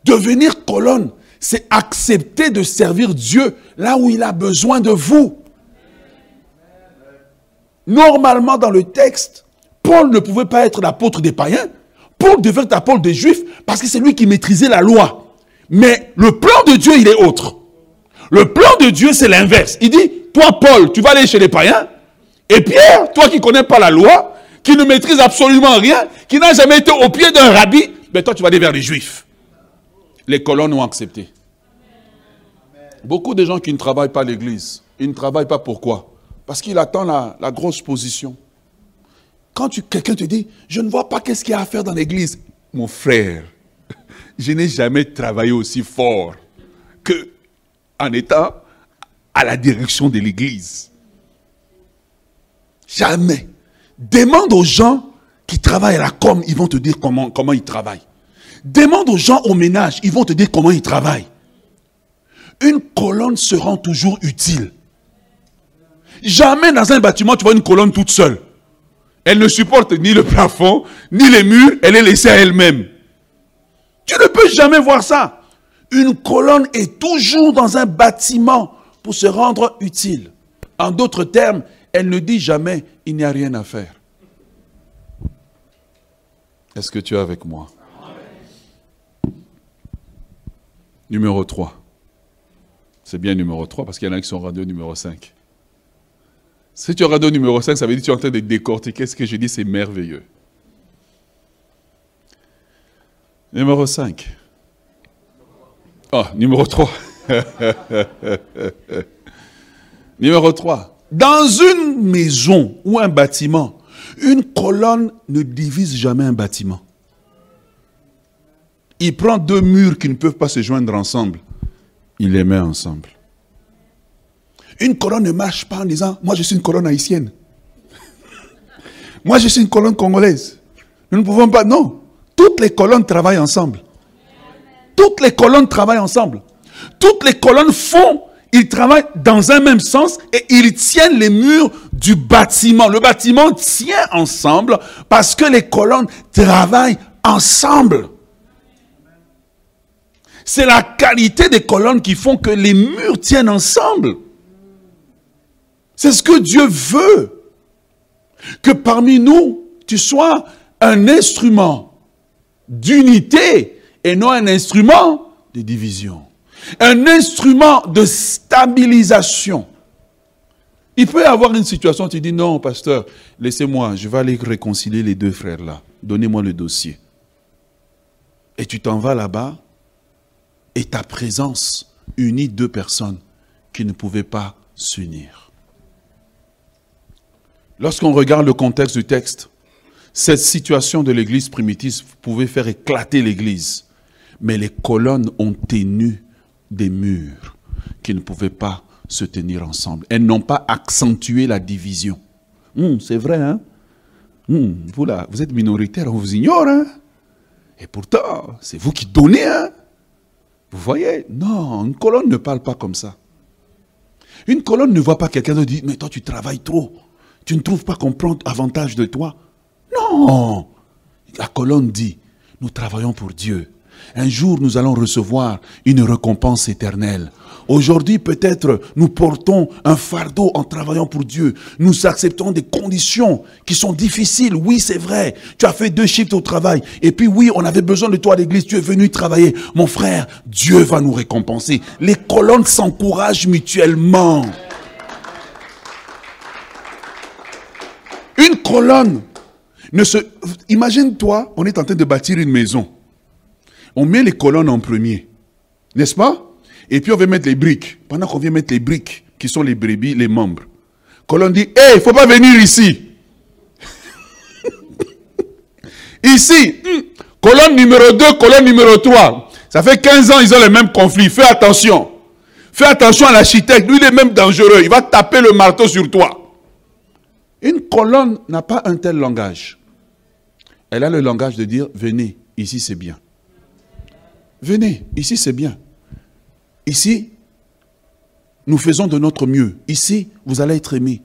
Devenir colonne, c'est accepter de servir Dieu là où il a besoin de vous. Normalement, dans le texte, Paul ne pouvait pas être l'apôtre des païens. Paul devait être l'apôtre des juifs parce que c'est lui qui maîtrisait la loi. Mais le plan de Dieu, il est autre. Le plan de Dieu, c'est l'inverse. Il dit, toi, Paul, tu vas aller chez les païens. Et Pierre, toi qui ne connais pas la loi, qui ne maîtrise absolument rien, qui n'a jamais été au pied d'un rabbi, mais toi, tu vas aller vers les juifs. Les colonnes ont accepté. Beaucoup de gens qui ne travaillent pas à l'église, ils ne travaillent pas pourquoi? Parce qu'ils attendent la, grosse position. Quand quelqu'un te dit, je ne vois pas qu'est-ce qu'il y a à faire dans l'église, mon frère, je n'ai jamais travaillé aussi fort que en étant à la direction de l'église. Jamais. Demande aux gens qui travaillent à la com, ils vont te dire comment, comment ils travaillent. Demande aux gens au ménage, ils vont te dire comment ils travaillent. Une colonne se rend toujours utile. Jamais dans un bâtiment, tu vois une colonne toute seule. Elle ne supporte ni le plafond, ni les murs, elle est laissée à elle-même. Tu ne peux jamais voir ça. Une colonne est toujours dans un bâtiment pour se rendre utile. En d'autres termes, elle ne dit jamais, il n'y a rien à faire. Est-ce que tu es avec moi? Numéro 3. C'est bien numéro 3 parce qu'il y en a qui sont radio numéro 5. Si tu es radio numéro 5, ça veut dire que tu es en train de décortiquer ce que je dis, c'est merveilleux. Numéro 5. Ah, numéro 3. numéro 3. Dans une maison ou un bâtiment, une colonne ne divise jamais un bâtiment. Il prend deux murs qui ne peuvent pas se joindre ensemble. Il les met ensemble. Une colonne ne marche pas en disant, moi je suis une colonne haïtienne. moi je suis une colonne congolaise. Nous ne pouvons pas, non. Toutes les colonnes travaillent ensemble. Toutes les colonnes travaillent ensemble. Toutes les colonnes font ils travaillent dans un même sens et ils tiennent les murs du bâtiment. Le bâtiment tient ensemble parce que les colonnes travaillent ensemble. C'est la qualité des colonnes qui font que les murs tiennent ensemble. C'est ce que Dieu veut. Que parmi nous, tu sois un instrument d'unité et non un instrument de division un instrument de stabilisation. Il peut y avoir une situation, tu dis non, pasteur, laissez-moi, je vais aller réconcilier les deux frères là. Donnez-moi le dossier. Et tu t'en vas là-bas, et ta présence unit deux personnes qui ne pouvaient pas s'unir. Lorsqu'on regarde le contexte du texte, cette situation de l'église primitive pouvait faire éclater l'église, mais les colonnes ont tenu des murs qui ne pouvaient pas se tenir ensemble. Elles n'ont pas accentué la division. Hum, c'est vrai, hein? Hum, Vous là, vous êtes minoritaire, on vous ignore, hein? Et pourtant, c'est vous qui donnez, hein? Vous voyez? Non, une colonne ne parle pas comme ça. Une colonne ne voit pas quelqu'un qui dit, mais toi tu travailles trop. Tu ne trouves pas qu'on prend avantage de toi Non La colonne dit, nous travaillons pour Dieu. Un jour, nous allons recevoir une récompense éternelle. Aujourd'hui, peut-être, nous portons un fardeau en travaillant pour Dieu. Nous acceptons des conditions qui sont difficiles. Oui, c'est vrai. Tu as fait deux shifts au travail. Et puis, oui, on avait besoin de toi à l'église. Tu es venu travailler. Mon frère, Dieu va nous récompenser. Les colonnes s'encouragent mutuellement. Une colonne Imagine-toi, on est en train de bâtir une maison. On met les colonnes en premier, n'est-ce pas? Et puis on va mettre les briques. Pendant qu'on vient mettre les briques, qui sont les brebis, les membres. Colonne dit, hé, hey, il faut pas venir ici. ici, hmm, colonne numéro 2, colonne numéro 3. Ça fait 15 ans, ils ont les mêmes conflits. Fais attention. Fais attention à l'architecte. Lui, il est même dangereux. Il va taper le marteau sur toi. Une colonne n'a pas un tel langage. Elle a le langage de dire, venez, ici c'est bien. Venez, ici c'est bien. Ici, nous faisons de notre mieux. Ici, vous allez être aimé.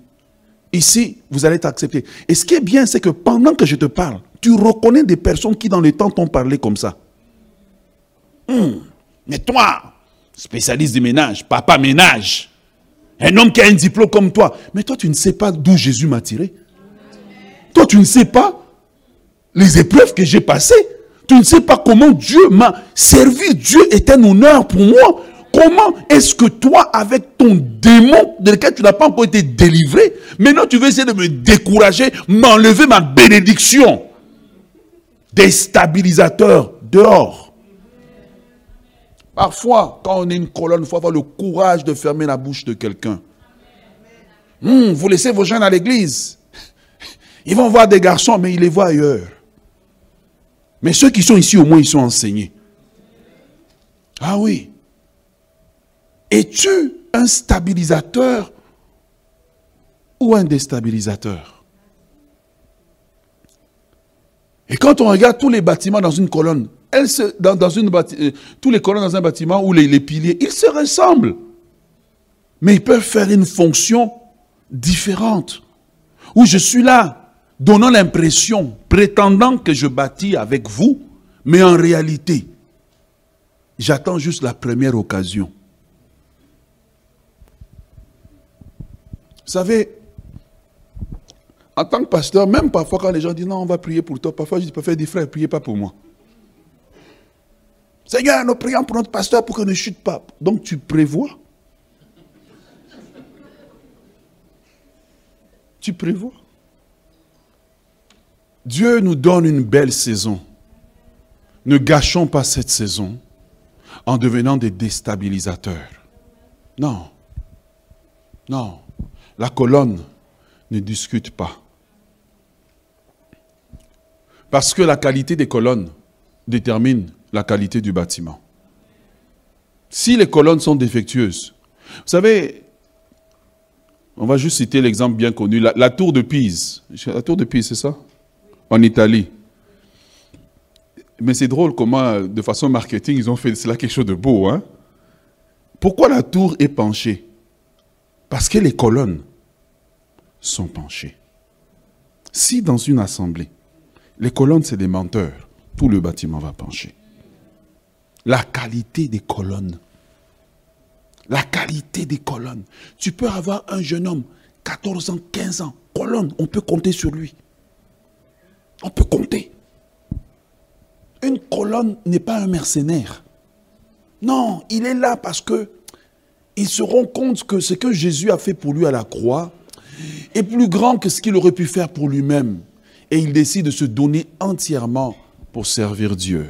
Ici, vous allez être accepté. Et ce qui est bien, c'est que pendant que je te parle, tu reconnais des personnes qui dans le temps t'ont parlé comme ça. Hum, mais toi, spécialiste du ménage, papa ménage, Un homme qui a un diplôme comme toi. Mais toi, tu ne sais pas d'où Jésus m'a tiré. Toi, tu ne sais pas les épreuves que j'ai passées. Tu ne sais pas comment Dieu m'a servi. Dieu est un honneur pour moi. Comment est-ce que toi, avec ton démon de lequel tu n'as pas encore été délivré, maintenant tu veux essayer de me décourager, m'enlever ma bénédiction Déstabilisateur, dehors? Parfois, quand on est une colonne, il faut avoir le courage de fermer la bouche de quelqu'un. Hmm, vous laissez vos jeunes à l'église. Ils vont voir des garçons, mais ils les voient ailleurs. Mais ceux qui sont ici, au moins, ils sont enseignés. Ah oui. Es-tu un stabilisateur ou un déstabilisateur? Et quand on regarde tous les bâtiments dans une colonne, euh, tous les colonnes dans un bâtiment ou les piliers, ils se ressemblent. Mais ils peuvent faire une fonction différente. Où je suis là, donnant l'impression, prétendant que je bâtis avec vous, mais en réalité, j'attends juste la première occasion. Vous savez, en tant que pasteur, même parfois quand les gens disent non, on va prier pour toi, parfois je dis, faire des frères, priez pas pour moi. Seigneur, nous prions pour notre pasteur pour qu'il ne chute pas. Donc tu prévois. Tu prévois. Dieu nous donne une belle saison. Ne gâchons pas cette saison en devenant des déstabilisateurs. Non. Non. La colonne ne discute pas. Parce que la qualité des colonnes détermine la qualité du bâtiment. Si les colonnes sont défectueuses, vous savez, on va juste citer l'exemple bien connu, la, tour de Pise. La tour de Pise, c'est ça? En Italie. Mais c'est drôle comment, de façon marketing, ils ont fait cela quelque chose de beau. Hein? Pourquoi la tour est penchée? Parce que les colonnes sont penchées. Si dans une assemblée, les colonnes, c'est des menteurs. Tout le bâtiment va pencher. La qualité des colonnes. La qualité des colonnes. Tu peux avoir un jeune homme, 14 ans, 15 ans, colonne, on peut compter sur lui. On peut compter. Une colonne n'est pas un mercenaire. Non, il est là parce que il se rend compte que ce que Jésus a fait pour lui à la croix est plus grand que ce qu'il aurait pu faire pour lui-même et il décide de se donner entièrement pour servir Dieu.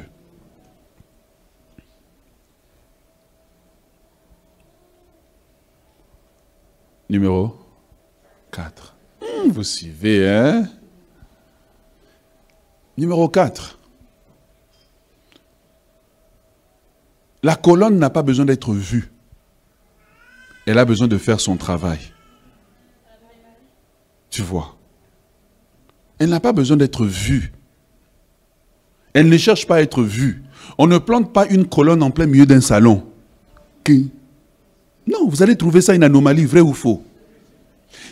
Numéro 4. Hmm, vous suivez, hein? Numéro 4. La colonne n'a pas besoin d'être vue. Elle a besoin de faire son travail. Tu vois elle n'a pas besoin d'être vue. Elle ne cherche pas à être vue. On ne plante pas une colonne en plein milieu d'un salon. Non, vous allez trouver ça une anomalie, vrai ou faux.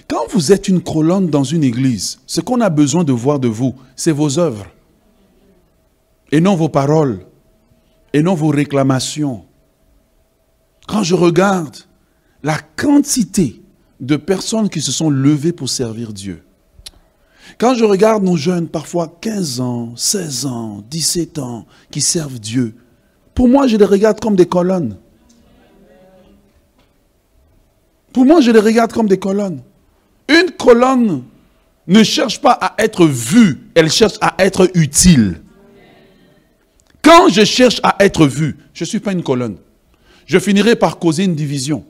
Quand vous êtes une colonne dans une église, ce qu'on a besoin de voir de vous, c'est vos œuvres. Et non vos paroles. Et non vos réclamations. Quand je regarde la quantité de personnes qui se sont levées pour servir Dieu, quand je regarde nos jeunes, parfois 15 ans, 16 ans, 17 ans, qui servent Dieu, pour moi, je les regarde comme des colonnes. Pour moi, je les regarde comme des colonnes. Une colonne ne cherche pas à être vue, elle cherche à être utile. Quand je cherche à être vu, je ne suis pas une colonne. Je finirai par causer une division.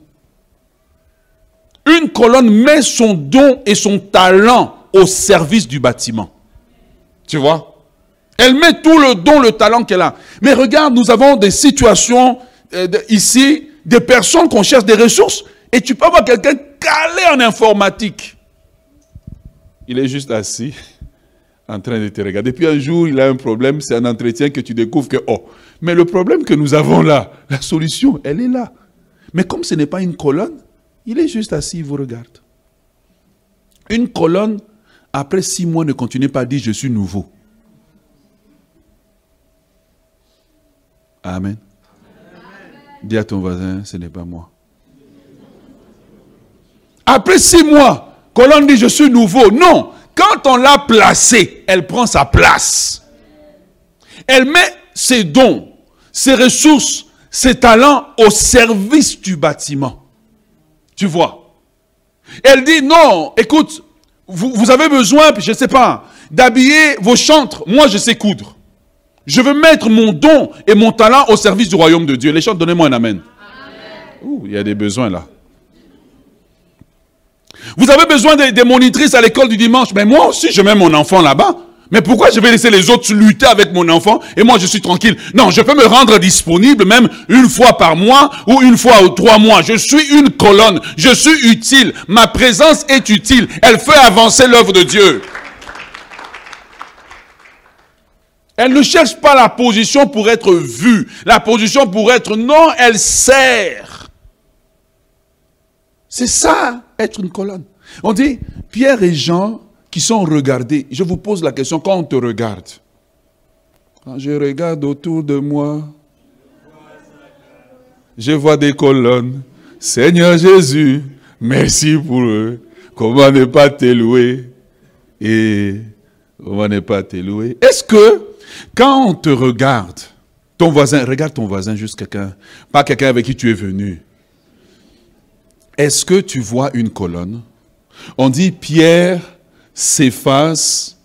Une colonne met son don et son talent au service du bâtiment. Tu vois? Elle met tout le don, le talent qu'elle a. Mais regarde, nous avons des situations euh, ici, des personnes qu'on cherche des ressources, et tu peux avoir quelqu'un calé en informatique. Il est juste assis, en train de te regarder. Depuis un jour, il a un problème, c'est un entretien que tu découvres que, oh, mais le problème que nous avons là, la solution, elle est là. Mais comme ce n'est pas une colonne, il est juste assis, il vous regarde. Une colonne, après six mois, ne continuez pas à dire je suis nouveau. Amen. Dis à ton voisin, ce n'est pas moi. Après six mois, colonne dit je suis nouveau. Non, quand on l'a placée, elle prend sa place. Elle met ses dons, ses ressources, ses talents au service du bâtiment. Tu vois? Elle dit non, écoute, vous, avez besoin, je ne sais pas, d'habiller vos chantres. Moi, je sais coudre. Je veux mettre mon don et mon talent au service du royaume de Dieu. Les chantres, donnez-moi un amen. Ouh, il y a des besoins là. Vous avez besoin des, monitrices à l'école du dimanche. Mais moi aussi, je mets mon enfant là-bas. Mais pourquoi je vais laisser les autres lutter avec mon enfant et moi je suis tranquille? Non, je peux me rendre disponible même une fois par mois ou une fois ou trois mois. Je suis une colonne. Je suis utile. Ma présence est utile. Elle fait avancer l'œuvre de Dieu. Elle ne cherche pas la position pour être vue, la position pour être non, elle sert. C'est ça, être une colonne. On dit, Pierre et Jean qui sont regardés, je vous pose la question, quand on te regarde, quand je regarde autour de moi, je vois des colonnes. Seigneur Jésus, merci pour eux. Comment ne pas t'élouer Et comment ne pas t'élouer Est-ce que quand on te regarde, ton voisin, regarde ton voisin, juste quelqu'un, pas quelqu'un avec qui tu es venu. Est-ce que tu vois une colonne? On dit Pierre, Céphas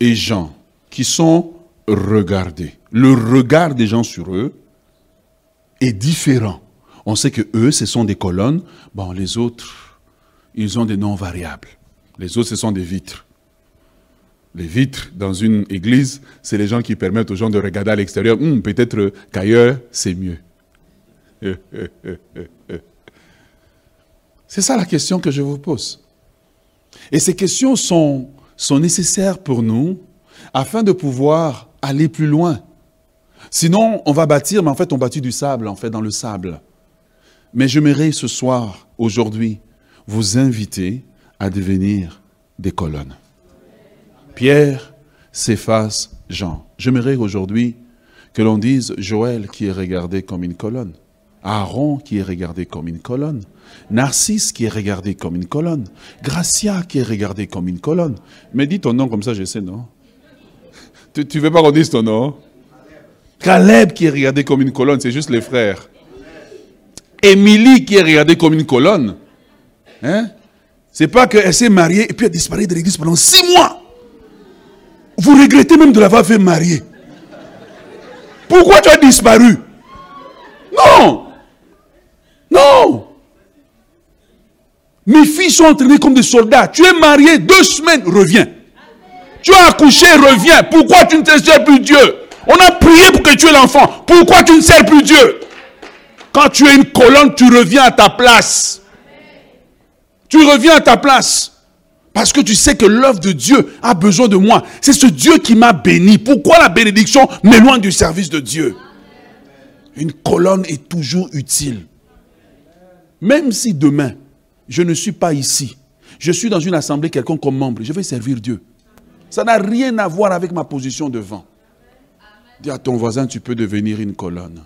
et Jean, qui sont regardés. Le regard des gens sur eux est différent. On sait que eux, ce sont des colonnes. Bon, les autres, ils ont des noms variables. Les autres, ce sont des vitres. Les vitres dans une église, c'est les gens qui permettent aux gens de regarder à l'extérieur. Hum, peut-être qu'ailleurs, c'est mieux. C'est ça la question que je vous pose. Et ces questions sont, nécessaires pour nous afin de pouvoir aller plus loin. Sinon, on va bâtir, mais en fait, on bâtit du sable, en fait, dans le sable. Mais j'aimerais ce soir, aujourd'hui, vous inviter à devenir des colonnes. Pierre s'efface Jean. J'aimerais aujourd'hui que l'on dise Joël qui est regardé comme une colonne, Aaron qui est regardé comme une colonne, Narcisse qui est regardé comme une colonne, Gracia qui est regardé comme une colonne. Mais dis ton nom comme ça, je sais, non? Tu ne veux pas qu'on dise ton nom? Caleb qui est regardé comme une colonne, c'est juste les frères. Émilie qui est regardée comme une colonne. Hein? C'est pas qu'elle s'est mariée et puis elle a disparu de l'église pendant six mois. Vous regrettez même de l'avoir fait marier. Pourquoi tu as disparu? Non Non Mes filles sont entraînées comme des soldats. Tu es marié deux semaines, reviens. Tu as accouché, reviens. Pourquoi tu ne te sers plus Dieu? On a prié pour que tu aies l'enfant. Pourquoi tu ne sers plus Dieu? Quand tu es une colonne, tu reviens à ta place. Tu reviens à ta place. Parce que tu sais que l'œuvre de Dieu a besoin de moi. C'est ce Dieu qui m'a béni. Pourquoi la bénédiction m'éloigne du service de Dieu? Une colonne est toujours utile. Même si demain, je ne suis pas ici, je suis dans une assemblée quelconque comme membre, je vais servir Dieu. Ça n'a rien à voir avec ma position devant. Dis à ton voisin, tu peux devenir une colonne.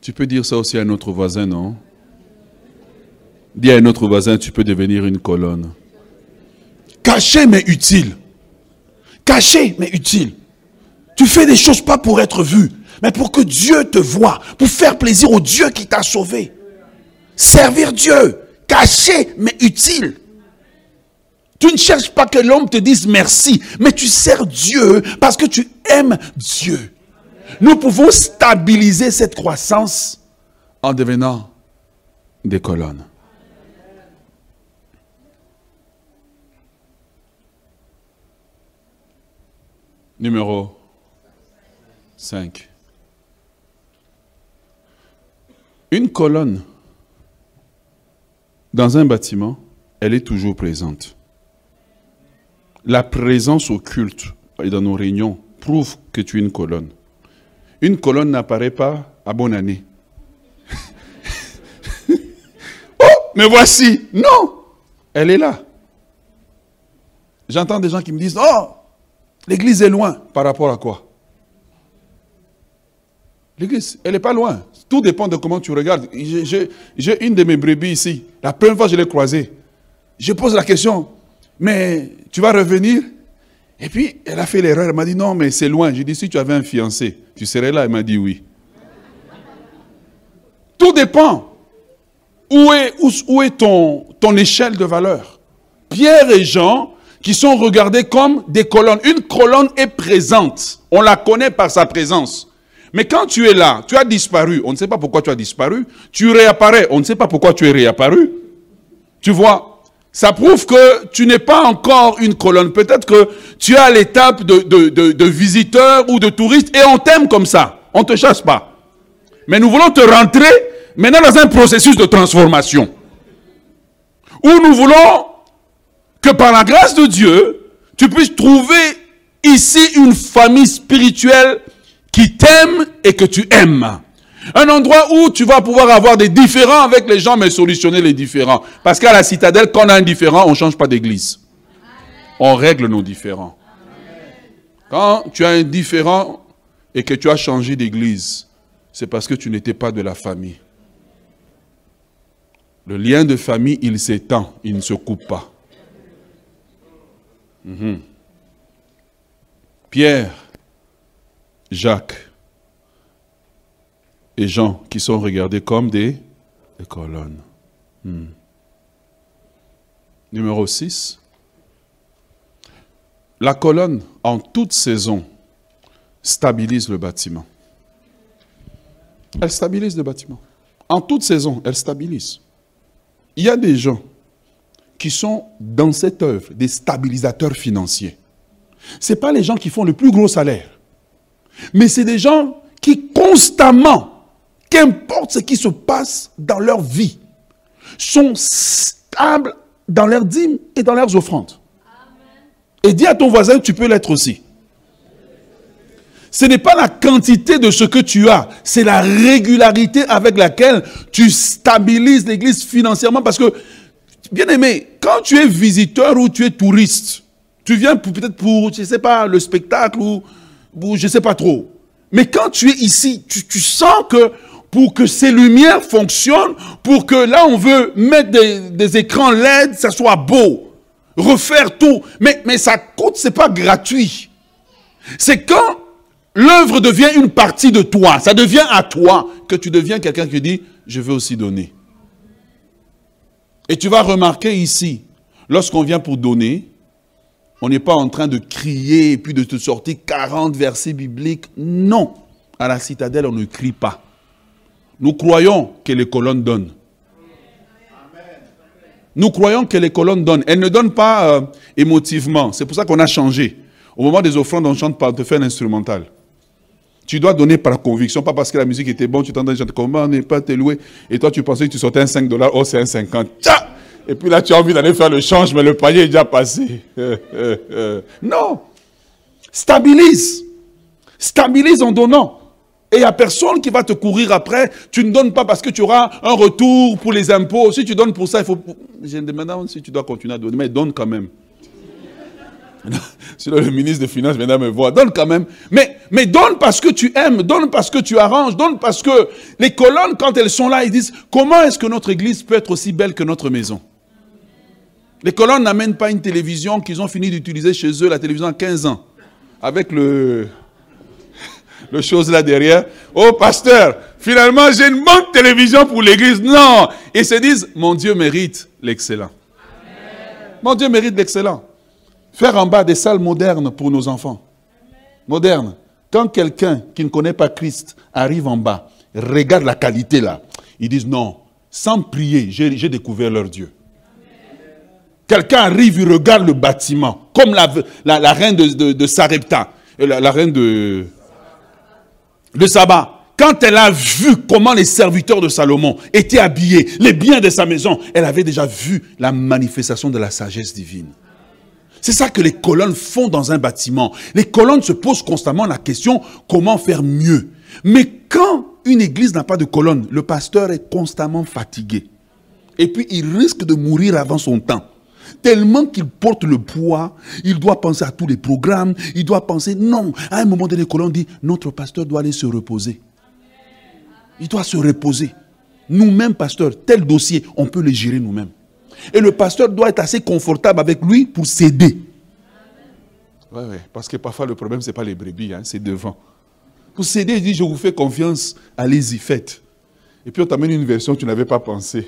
Tu peux dire ça aussi à notre voisin, non? Dis à un autre voisin, tu peux devenir une colonne. Caché mais utile. Caché mais utile. Tu fais des choses pas pour être vu, mais pour que Dieu te voie, pour faire plaisir au Dieu qui t'a sauvé. Servir Dieu, caché mais utile. Tu ne cherches pas que l'homme te dise merci, mais tu sers Dieu parce que tu aimes Dieu. Nous pouvons stabiliser cette croissance en devenant des colonnes. Numéro 5. Une colonne dans un bâtiment, elle est toujours présente. La présence au culte et dans nos réunions prouve que tu es une colonne. Une colonne n'apparaît pas à bonne année. oh, mais voici. Non, elle est là. J'entends des gens qui me disent, oh, L'église est loin par rapport à quoi? L'église, elle n'est pas loin. Tout dépend de comment tu regardes. J'ai une de mes brebis ici. La première fois je l'ai croisée, je pose la question, mais tu vas revenir? Et puis, elle a fait l'erreur. Elle m'a dit, non, mais c'est loin. J'ai dit, si tu avais un fiancé, tu serais là? Elle m'a dit oui. Tout dépend. Où est, où, ton, ton échelle de valeur Pierre et Jean, qui sont regardés comme des colonnes. Une colonne est présente. On la connaît par sa présence. Mais quand tu es là, tu as disparu, on ne sait pas pourquoi tu as disparu, tu réapparais, on ne sait pas pourquoi tu es réapparu. Tu vois, ça prouve que tu n'es pas encore une colonne. Peut-être que tu à l'étape de, de, de, visiteur ou de touriste et on t'aime comme ça. On ne te chasse pas. Mais nous voulons te rentrer maintenant dans un processus de transformation. Où nous voulons que par la grâce de Dieu, tu puisses trouver ici une famille spirituelle qui t'aime et que tu aimes. Un endroit où tu vas pouvoir avoir des différends avec les gens, mais solutionner les différends. Parce qu'à la citadelle, quand on a un différent, on ne change pas d'église. On règle nos différends. Quand tu as un différent et que tu as changé d'église, c'est parce que tu n'étais pas de la famille. Le lien de famille, il s'étend, il ne se coupe pas. Mhm. Pierre Jacques et Jean qui sont regardés comme des, colonnes. Hmm. Numéro 6. La colonne, en toute saison, stabilise le bâtiment. Elle stabilise le bâtiment. En toute saison, elle stabilise. Il y a des gens qui sont dans cette œuvre des stabilisateurs financiers. Ce pas les gens qui font le plus gros salaire. Mais c'est des gens qui constamment, qu'importe ce qui se passe dans leur vie, sont stables dans leurs dîmes et dans leurs offrandes. Et dis à ton voisin, tu peux l'être aussi. Ce n'est pas la quantité de ce que tu as, c'est la régularité avec laquelle tu stabilises l'Église financièrement. Parce que, bien aimé, quand tu es visiteur ou tu es touriste, tu viens peut-être pour, je ne sais pas, le spectacle ou je ne sais pas trop. Mais quand tu es ici, tu, sens que pour que ces lumières fonctionnent, pour que là on veut mettre des, écrans LED, ça soit beau, refaire tout. Mais, ça coûte, c'est pas gratuit. C'est quand l'œuvre devient une partie de toi, ça devient à toi, que tu deviens quelqu'un qui dit, je veux aussi donner. Et tu vas remarquer ici, lorsqu'on vient pour donner, on n'est pas en train de crier et puis de te sortir 40 versets bibliques. Non. À la citadelle, on ne crie pas. Nous croyons que les colonnes donnent. Nous croyons que les colonnes donnent. Elles ne donnent pas euh, émotivement. C'est pour ça qu'on a changé. Au moment des offrandes, on chante par te faire l'instrumental. Tu dois donner par conviction, pas parce que la musique était bonne, tu t'entends chanter comment n'est pas te louer? Et toi, tu pensais que tu sortais un 5 dollars, oh, c'est un 50. Tcha et puis là, tu as envie d'aller faire le change, mais le panier est déjà passé. non. Stabilise. Stabilise en donnant. Et il n'y a personne qui va te courir après. Tu ne donnes pas parce que tu auras un retour pour les impôts. Si tu donnes pour ça, il faut... Je me demande si tu dois continuer à donner, mais donne quand même. Sinon, le ministre des Finances viendra me voir. Donne quand même. Mais, mais donne parce que tu aimes, donne parce que tu arranges, donne parce que les colonnes, quand elles sont là, ils disent comment est-ce que notre église peut être aussi belle que notre maison? Les colonnes n'amènent pas une télévision qu'ils ont fini d'utiliser chez eux, la télévision à 15 ans, avec le, le chose là derrière. Oh pasteur, finalement j'ai une bonne télévision pour l'église. Non, ils se disent, mon Dieu mérite l'excellent. Mon Dieu mérite l'excellent. Faire en bas des salles modernes pour nos enfants. Modernes. Quand quelqu'un qui ne connaît pas Christ arrive en bas, regarde la qualité là, ils disent non, sans prier, j'ai découvert leur Dieu. Quelqu'un arrive, il regarde le bâtiment, comme la, reine de, Sarepta, euh, la, reine de, de Saba. Quand elle a vu comment les serviteurs de Salomon étaient habillés, les biens de sa maison, elle avait déjà vu la manifestation de la sagesse divine. C'est ça que les colonnes font dans un bâtiment. Les colonnes se posent constamment la question comment faire mieux? Mais quand une église n'a pas de colonne, le pasteur est constamment fatigué. Et puis il risque de mourir avant son temps. Tellement qu'il porte le poids, il doit penser à tous les programmes, il doit penser, non, à un moment donné, on dit, notre pasteur doit aller se reposer. Il doit se reposer. Nous-mêmes, pasteur, tel dossier, on peut le gérer nous-mêmes. Et le pasteur doit être assez confortable avec lui pour s'aider. Oui, oui, parce que parfois le problème, ce n'est pas les brebis, hein, c'est devant. Pour s'aider, il dit, je vous fais confiance, allez-y, faites. Et puis on t'amène une version que tu n'avais pas pensé.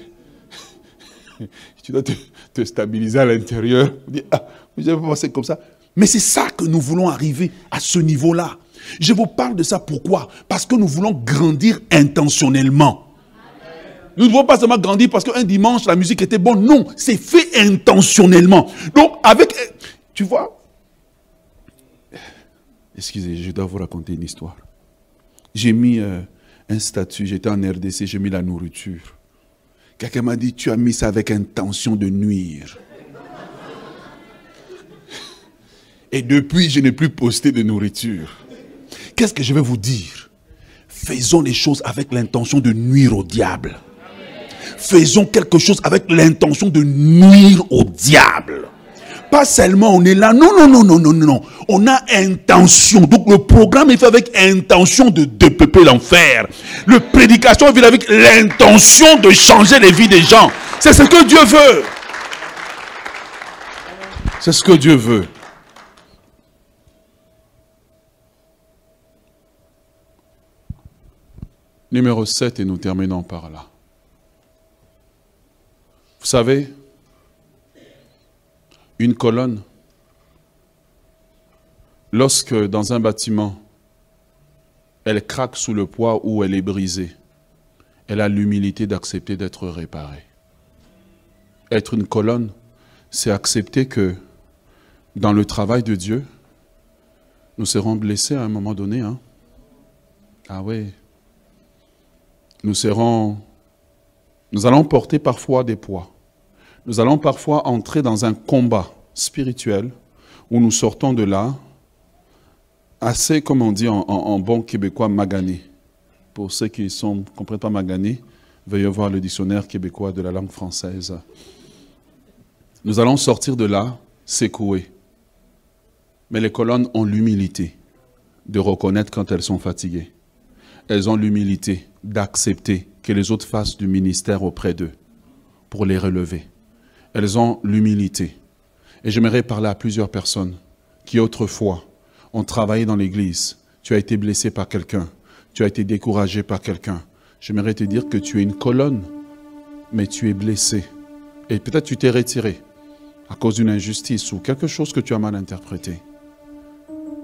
Tu dois te, stabiliser à l'intérieur. ah, je vais penser comme ça. Mais c'est ça que nous voulons arriver à ce niveau-là. Je vous parle de ça pourquoi? Parce que nous voulons grandir intentionnellement. Nous ne voulons pas seulement grandir parce qu'un dimanche la musique était bonne. Non, c'est fait intentionnellement. Donc avec, tu vois, excusez, je dois vous raconter une histoire. J'ai mis euh, un statut, j'étais en RDC, j'ai mis la nourriture. Quelqu'un m'a dit, tu as mis ça avec intention de nuire. Et depuis, je n'ai plus posté de nourriture. Qu'est-ce que je vais vous dire? Faisons les choses avec l'intention de nuire au diable. Faisons quelque chose avec l'intention de nuire au diable. Pas seulement on est là, non, non, non, non, non, non. On a intention. Donc le programme est fait avec intention de dépeupler l'enfer. Le prédication est fait avec l'intention de changer les vies des gens. C'est ce que Dieu veut. C'est ce que Dieu veut. Numéro 7, et nous terminons par là. Vous savez, une colonne, lorsque dans un bâtiment, elle craque sous le poids ou elle est brisée, elle a l'humilité d'accepter d'être réparée. Être une colonne, c'est accepter que dans le travail de Dieu, nous serons blessés à un moment donné. Hein? Ah oui nous serons, nous allons porter parfois des poids. Nous allons parfois entrer dans un combat spirituel où nous sortons de là assez, comme on dit en, bon québécois, magané. Pour ceux qui ne comprennent pas magané, veuillez voir le dictionnaire québécois de la langue française. Nous allons sortir de là secoués. Mais les colonnes ont l'humilité de reconnaître quand elles sont fatiguées elles ont l'humilité d'accepter que les autres fassent du ministère auprès d'eux pour les relever. Elles ont l'humilité. Et j'aimerais parler à plusieurs personnes qui autrefois ont travaillé dans l'Église. Tu as été blessé par quelqu'un. Tu as été découragé par quelqu'un. J'aimerais te dire que tu es une colonne, mais tu es blessé. Et peut-être tu t'es retiré à cause d'une injustice ou quelque chose que tu as mal interprété.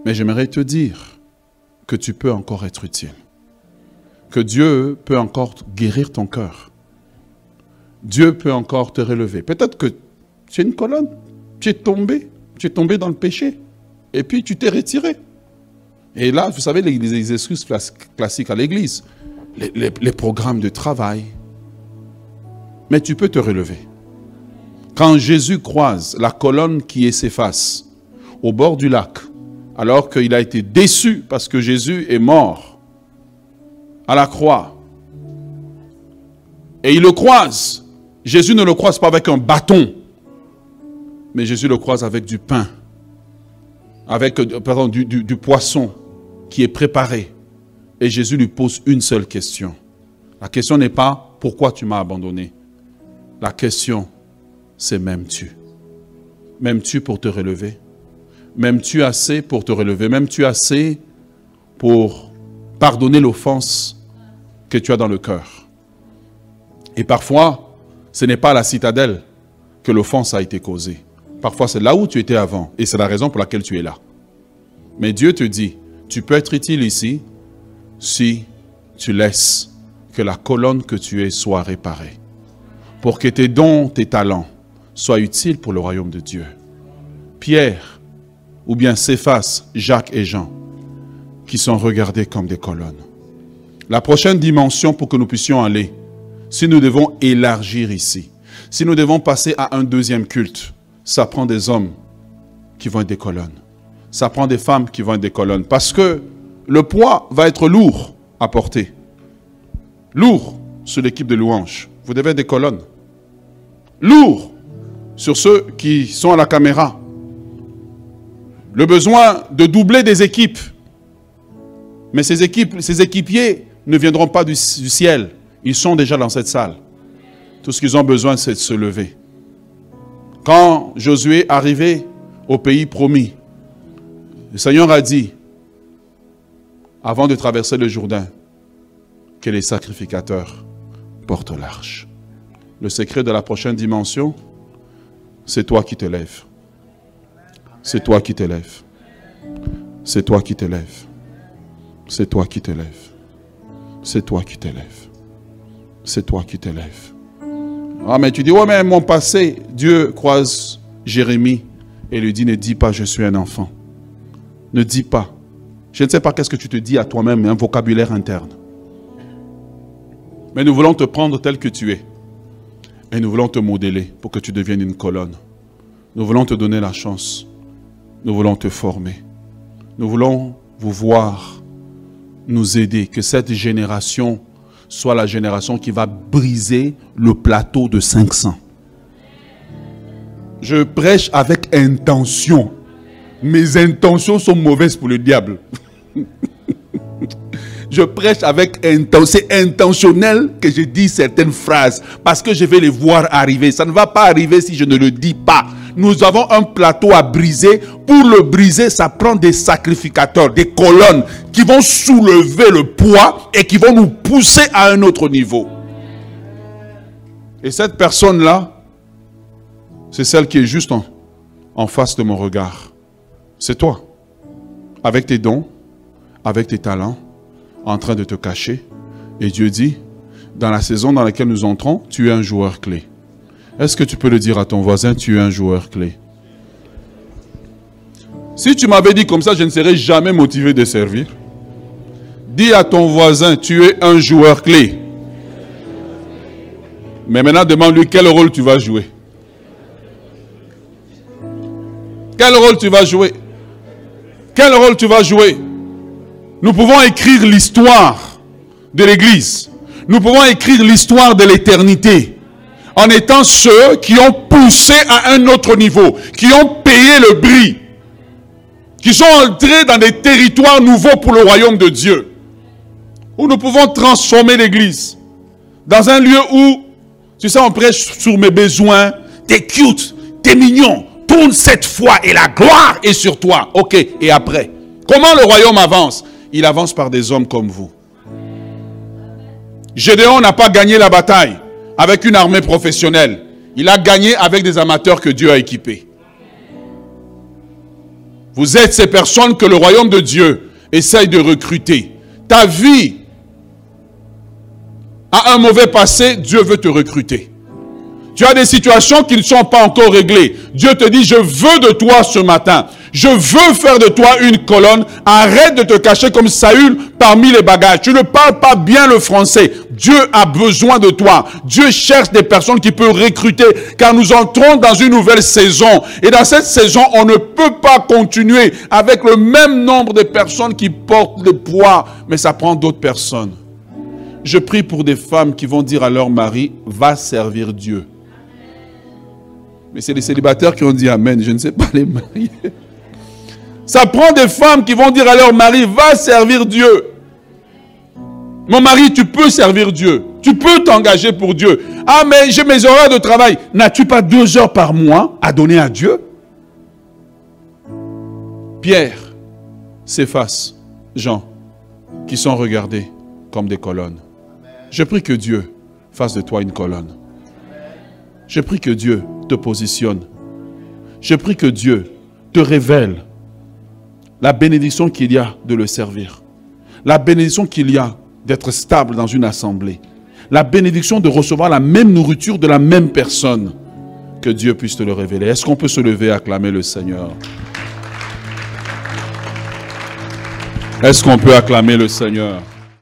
Mais j'aimerais te dire que tu peux encore être utile que Dieu peut encore guérir ton cœur. Dieu peut encore te relever. Peut-être que tu es une colonne, tu es tombé, tu es tombé dans le péché, et puis tu t'es retiré. Et là, vous savez, les, excuses classiques à l'église, les, les programmes de travail. Mais tu peux te relever. Quand Jésus croise la colonne qui s'efface au bord du lac, alors qu'il a été déçu parce que Jésus est mort, à la croix. Et il le croise. Jésus ne le croise pas avec un bâton, mais Jésus le croise avec du pain, avec euh, pardon, du, du poisson qui est préparé. Et Jésus lui pose une seule question. La question n'est pas pourquoi tu m'as abandonné? La question, c'est m'aimes-tu? M'aimes-tu pour te relever? M'aimes-tu assez pour te relever? M'aimes-tu assez pour pardonner l'offense que tu as dans le cœur? Et parfois, ce n'est pas à la citadelle que l'offense a été causée. Parfois, c'est là où tu étais avant. Et c'est la raison pour laquelle tu es là. Mais Dieu te dit, tu peux être utile ici si tu laisses que la colonne que tu es soit réparée. Pour que tes dons, tes talents soient utiles pour le royaume de Dieu. Pierre, ou bien Céphas, Jacques et Jean, qui sont regardés comme des colonnes. La prochaine dimension pour que nous puissions aller, si nous devons élargir ici, si nous devons passer à un deuxième culte, ça prend des hommes qui vont être des colonnes. Ça prend des femmes qui vont être des colonnes. Parce que le poids va être lourd à porter. Lourd sur l'équipe de louange. Vous devez être des colonnes. Lourd sur ceux qui sont à la caméra. Le besoin de doubler des équipes. Mais ces équipes, ces équipiers ne viendront pas du ciel. Ils sont déjà dans cette salle. Tout ce qu'ils ont besoin, c'est de se lever. Quand Josué est arrivé au pays promis, le Seigneur a dit, avant de traverser le Jourdain, que les sacrificateurs portent l'arche. Le secret de la prochaine dimension, c'est toi qui te lèves. C'est toi qui te lèves. C'est toi qui te lèves. C'est toi qui te lèves. C'est toi qui te lèves. C'est toi qui te lèves. Ah, mais tu dis, ouais, mais mon passé, Dieu croise Jérémie et lui dit, ne dis pas, je suis un enfant. Ne dis pas. Je ne sais pas qu'est-ce que tu te dis à toi-même, un vocabulaire interne. Mais nous voulons te prendre tel que tu es. Et nous voulons te modeler pour que tu deviennes une colonne. Nous voulons te donner la chance. Nous voulons te former. Nous voulons vous voir, nous aider, que cette génération soit la génération qui va briser le plateau de 500. Je prêche avec intention. Mes intentions sont mauvaises pour le diable. je prêche avec intention. C'est intentionnel que je dis certaines phrases parce que je vais les voir arriver. Ça ne va pas arriver si je ne le dis pas. Nous avons un plateau à briser. Pour le briser, ça prend des sacrificateurs, des colonnes qui vont soulever le poids et qui vont nous pousser à un autre niveau. Et cette personne-là, c'est celle qui est juste en, face de mon regard. C'est toi. Avec tes dons, avec tes talents, en train de te cacher. Et Dieu dit, dans la saison dans laquelle nous entrons, tu es un joueur clé. Est-ce que tu peux le dire à ton voisin, tu es un joueur clé? Si tu m'avais dit comme ça, je ne serais jamais motivé de servir. Dis à ton voisin, tu es un joueur clé. Mais maintenant, demande-lui quel rôle tu vas jouer. Quel rôle tu vas jouer? Quel rôle tu vas jouer? Nous pouvons écrire l'histoire de l'Église. Nous pouvons écrire l'histoire de l'éternité en étant ceux qui ont poussé à un autre niveau, qui ont payé le bris, qui sont entrés dans des territoires nouveaux pour le royaume de Dieu, où nous pouvons transformer l'Église dans un lieu où, tu sais, on prêche sur mes besoins, t'es cute, t'es mignon, tourne cette fois et la gloire est sur toi. Ok, et après Comment le royaume avance? Il avance par des hommes comme vous. Gédéon n'a pas gagné la bataille avec une armée professionnelle. Il a gagné avec des amateurs que Dieu a équipés. Vous êtes ces personnes que le royaume de Dieu essaye de recruter. Ta vie a un mauvais passé, Dieu veut te recruter. Tu as des situations qui ne sont pas encore réglées. Dieu te dit, je veux de toi ce matin. Je veux faire de toi une colonne. Arrête de te cacher comme Saül parmi les bagages. Tu ne parles pas bien le français. Dieu a besoin de toi. Dieu cherche des personnes qui peuvent recruter car nous entrons dans une nouvelle saison. Et dans cette saison, on ne peut pas continuer avec le même nombre de personnes qui portent le poids, mais ça prend d'autres personnes. Je prie pour des femmes qui vont dire à leur mari, va servir Dieu. Mais c'est les célibataires qui ont dit Amen. Je ne sais pas les marier. Ça prend des femmes qui vont dire à leur mari, va servir Dieu. Mon mari, tu peux servir Dieu. Tu peux t'engager pour Dieu. Ah, mais j'ai mes horaires de travail. N'as-tu pas deux heures par mois à donner à Dieu? Pierre s'efface, Jean, qui sont regardés comme des colonnes. Je prie que Dieu fasse de toi une colonne. Je prie que Dieu te positionne. Je prie que Dieu te révèle la bénédiction qu'il y a de le servir. La bénédiction qu'il y a d'être stable dans une assemblée. La bénédiction de recevoir la même nourriture de la même personne. Que Dieu puisse te le révéler. Est-ce qu'on peut se lever et acclamer le Seigneur? Est-ce qu'on peut acclamer le Seigneur?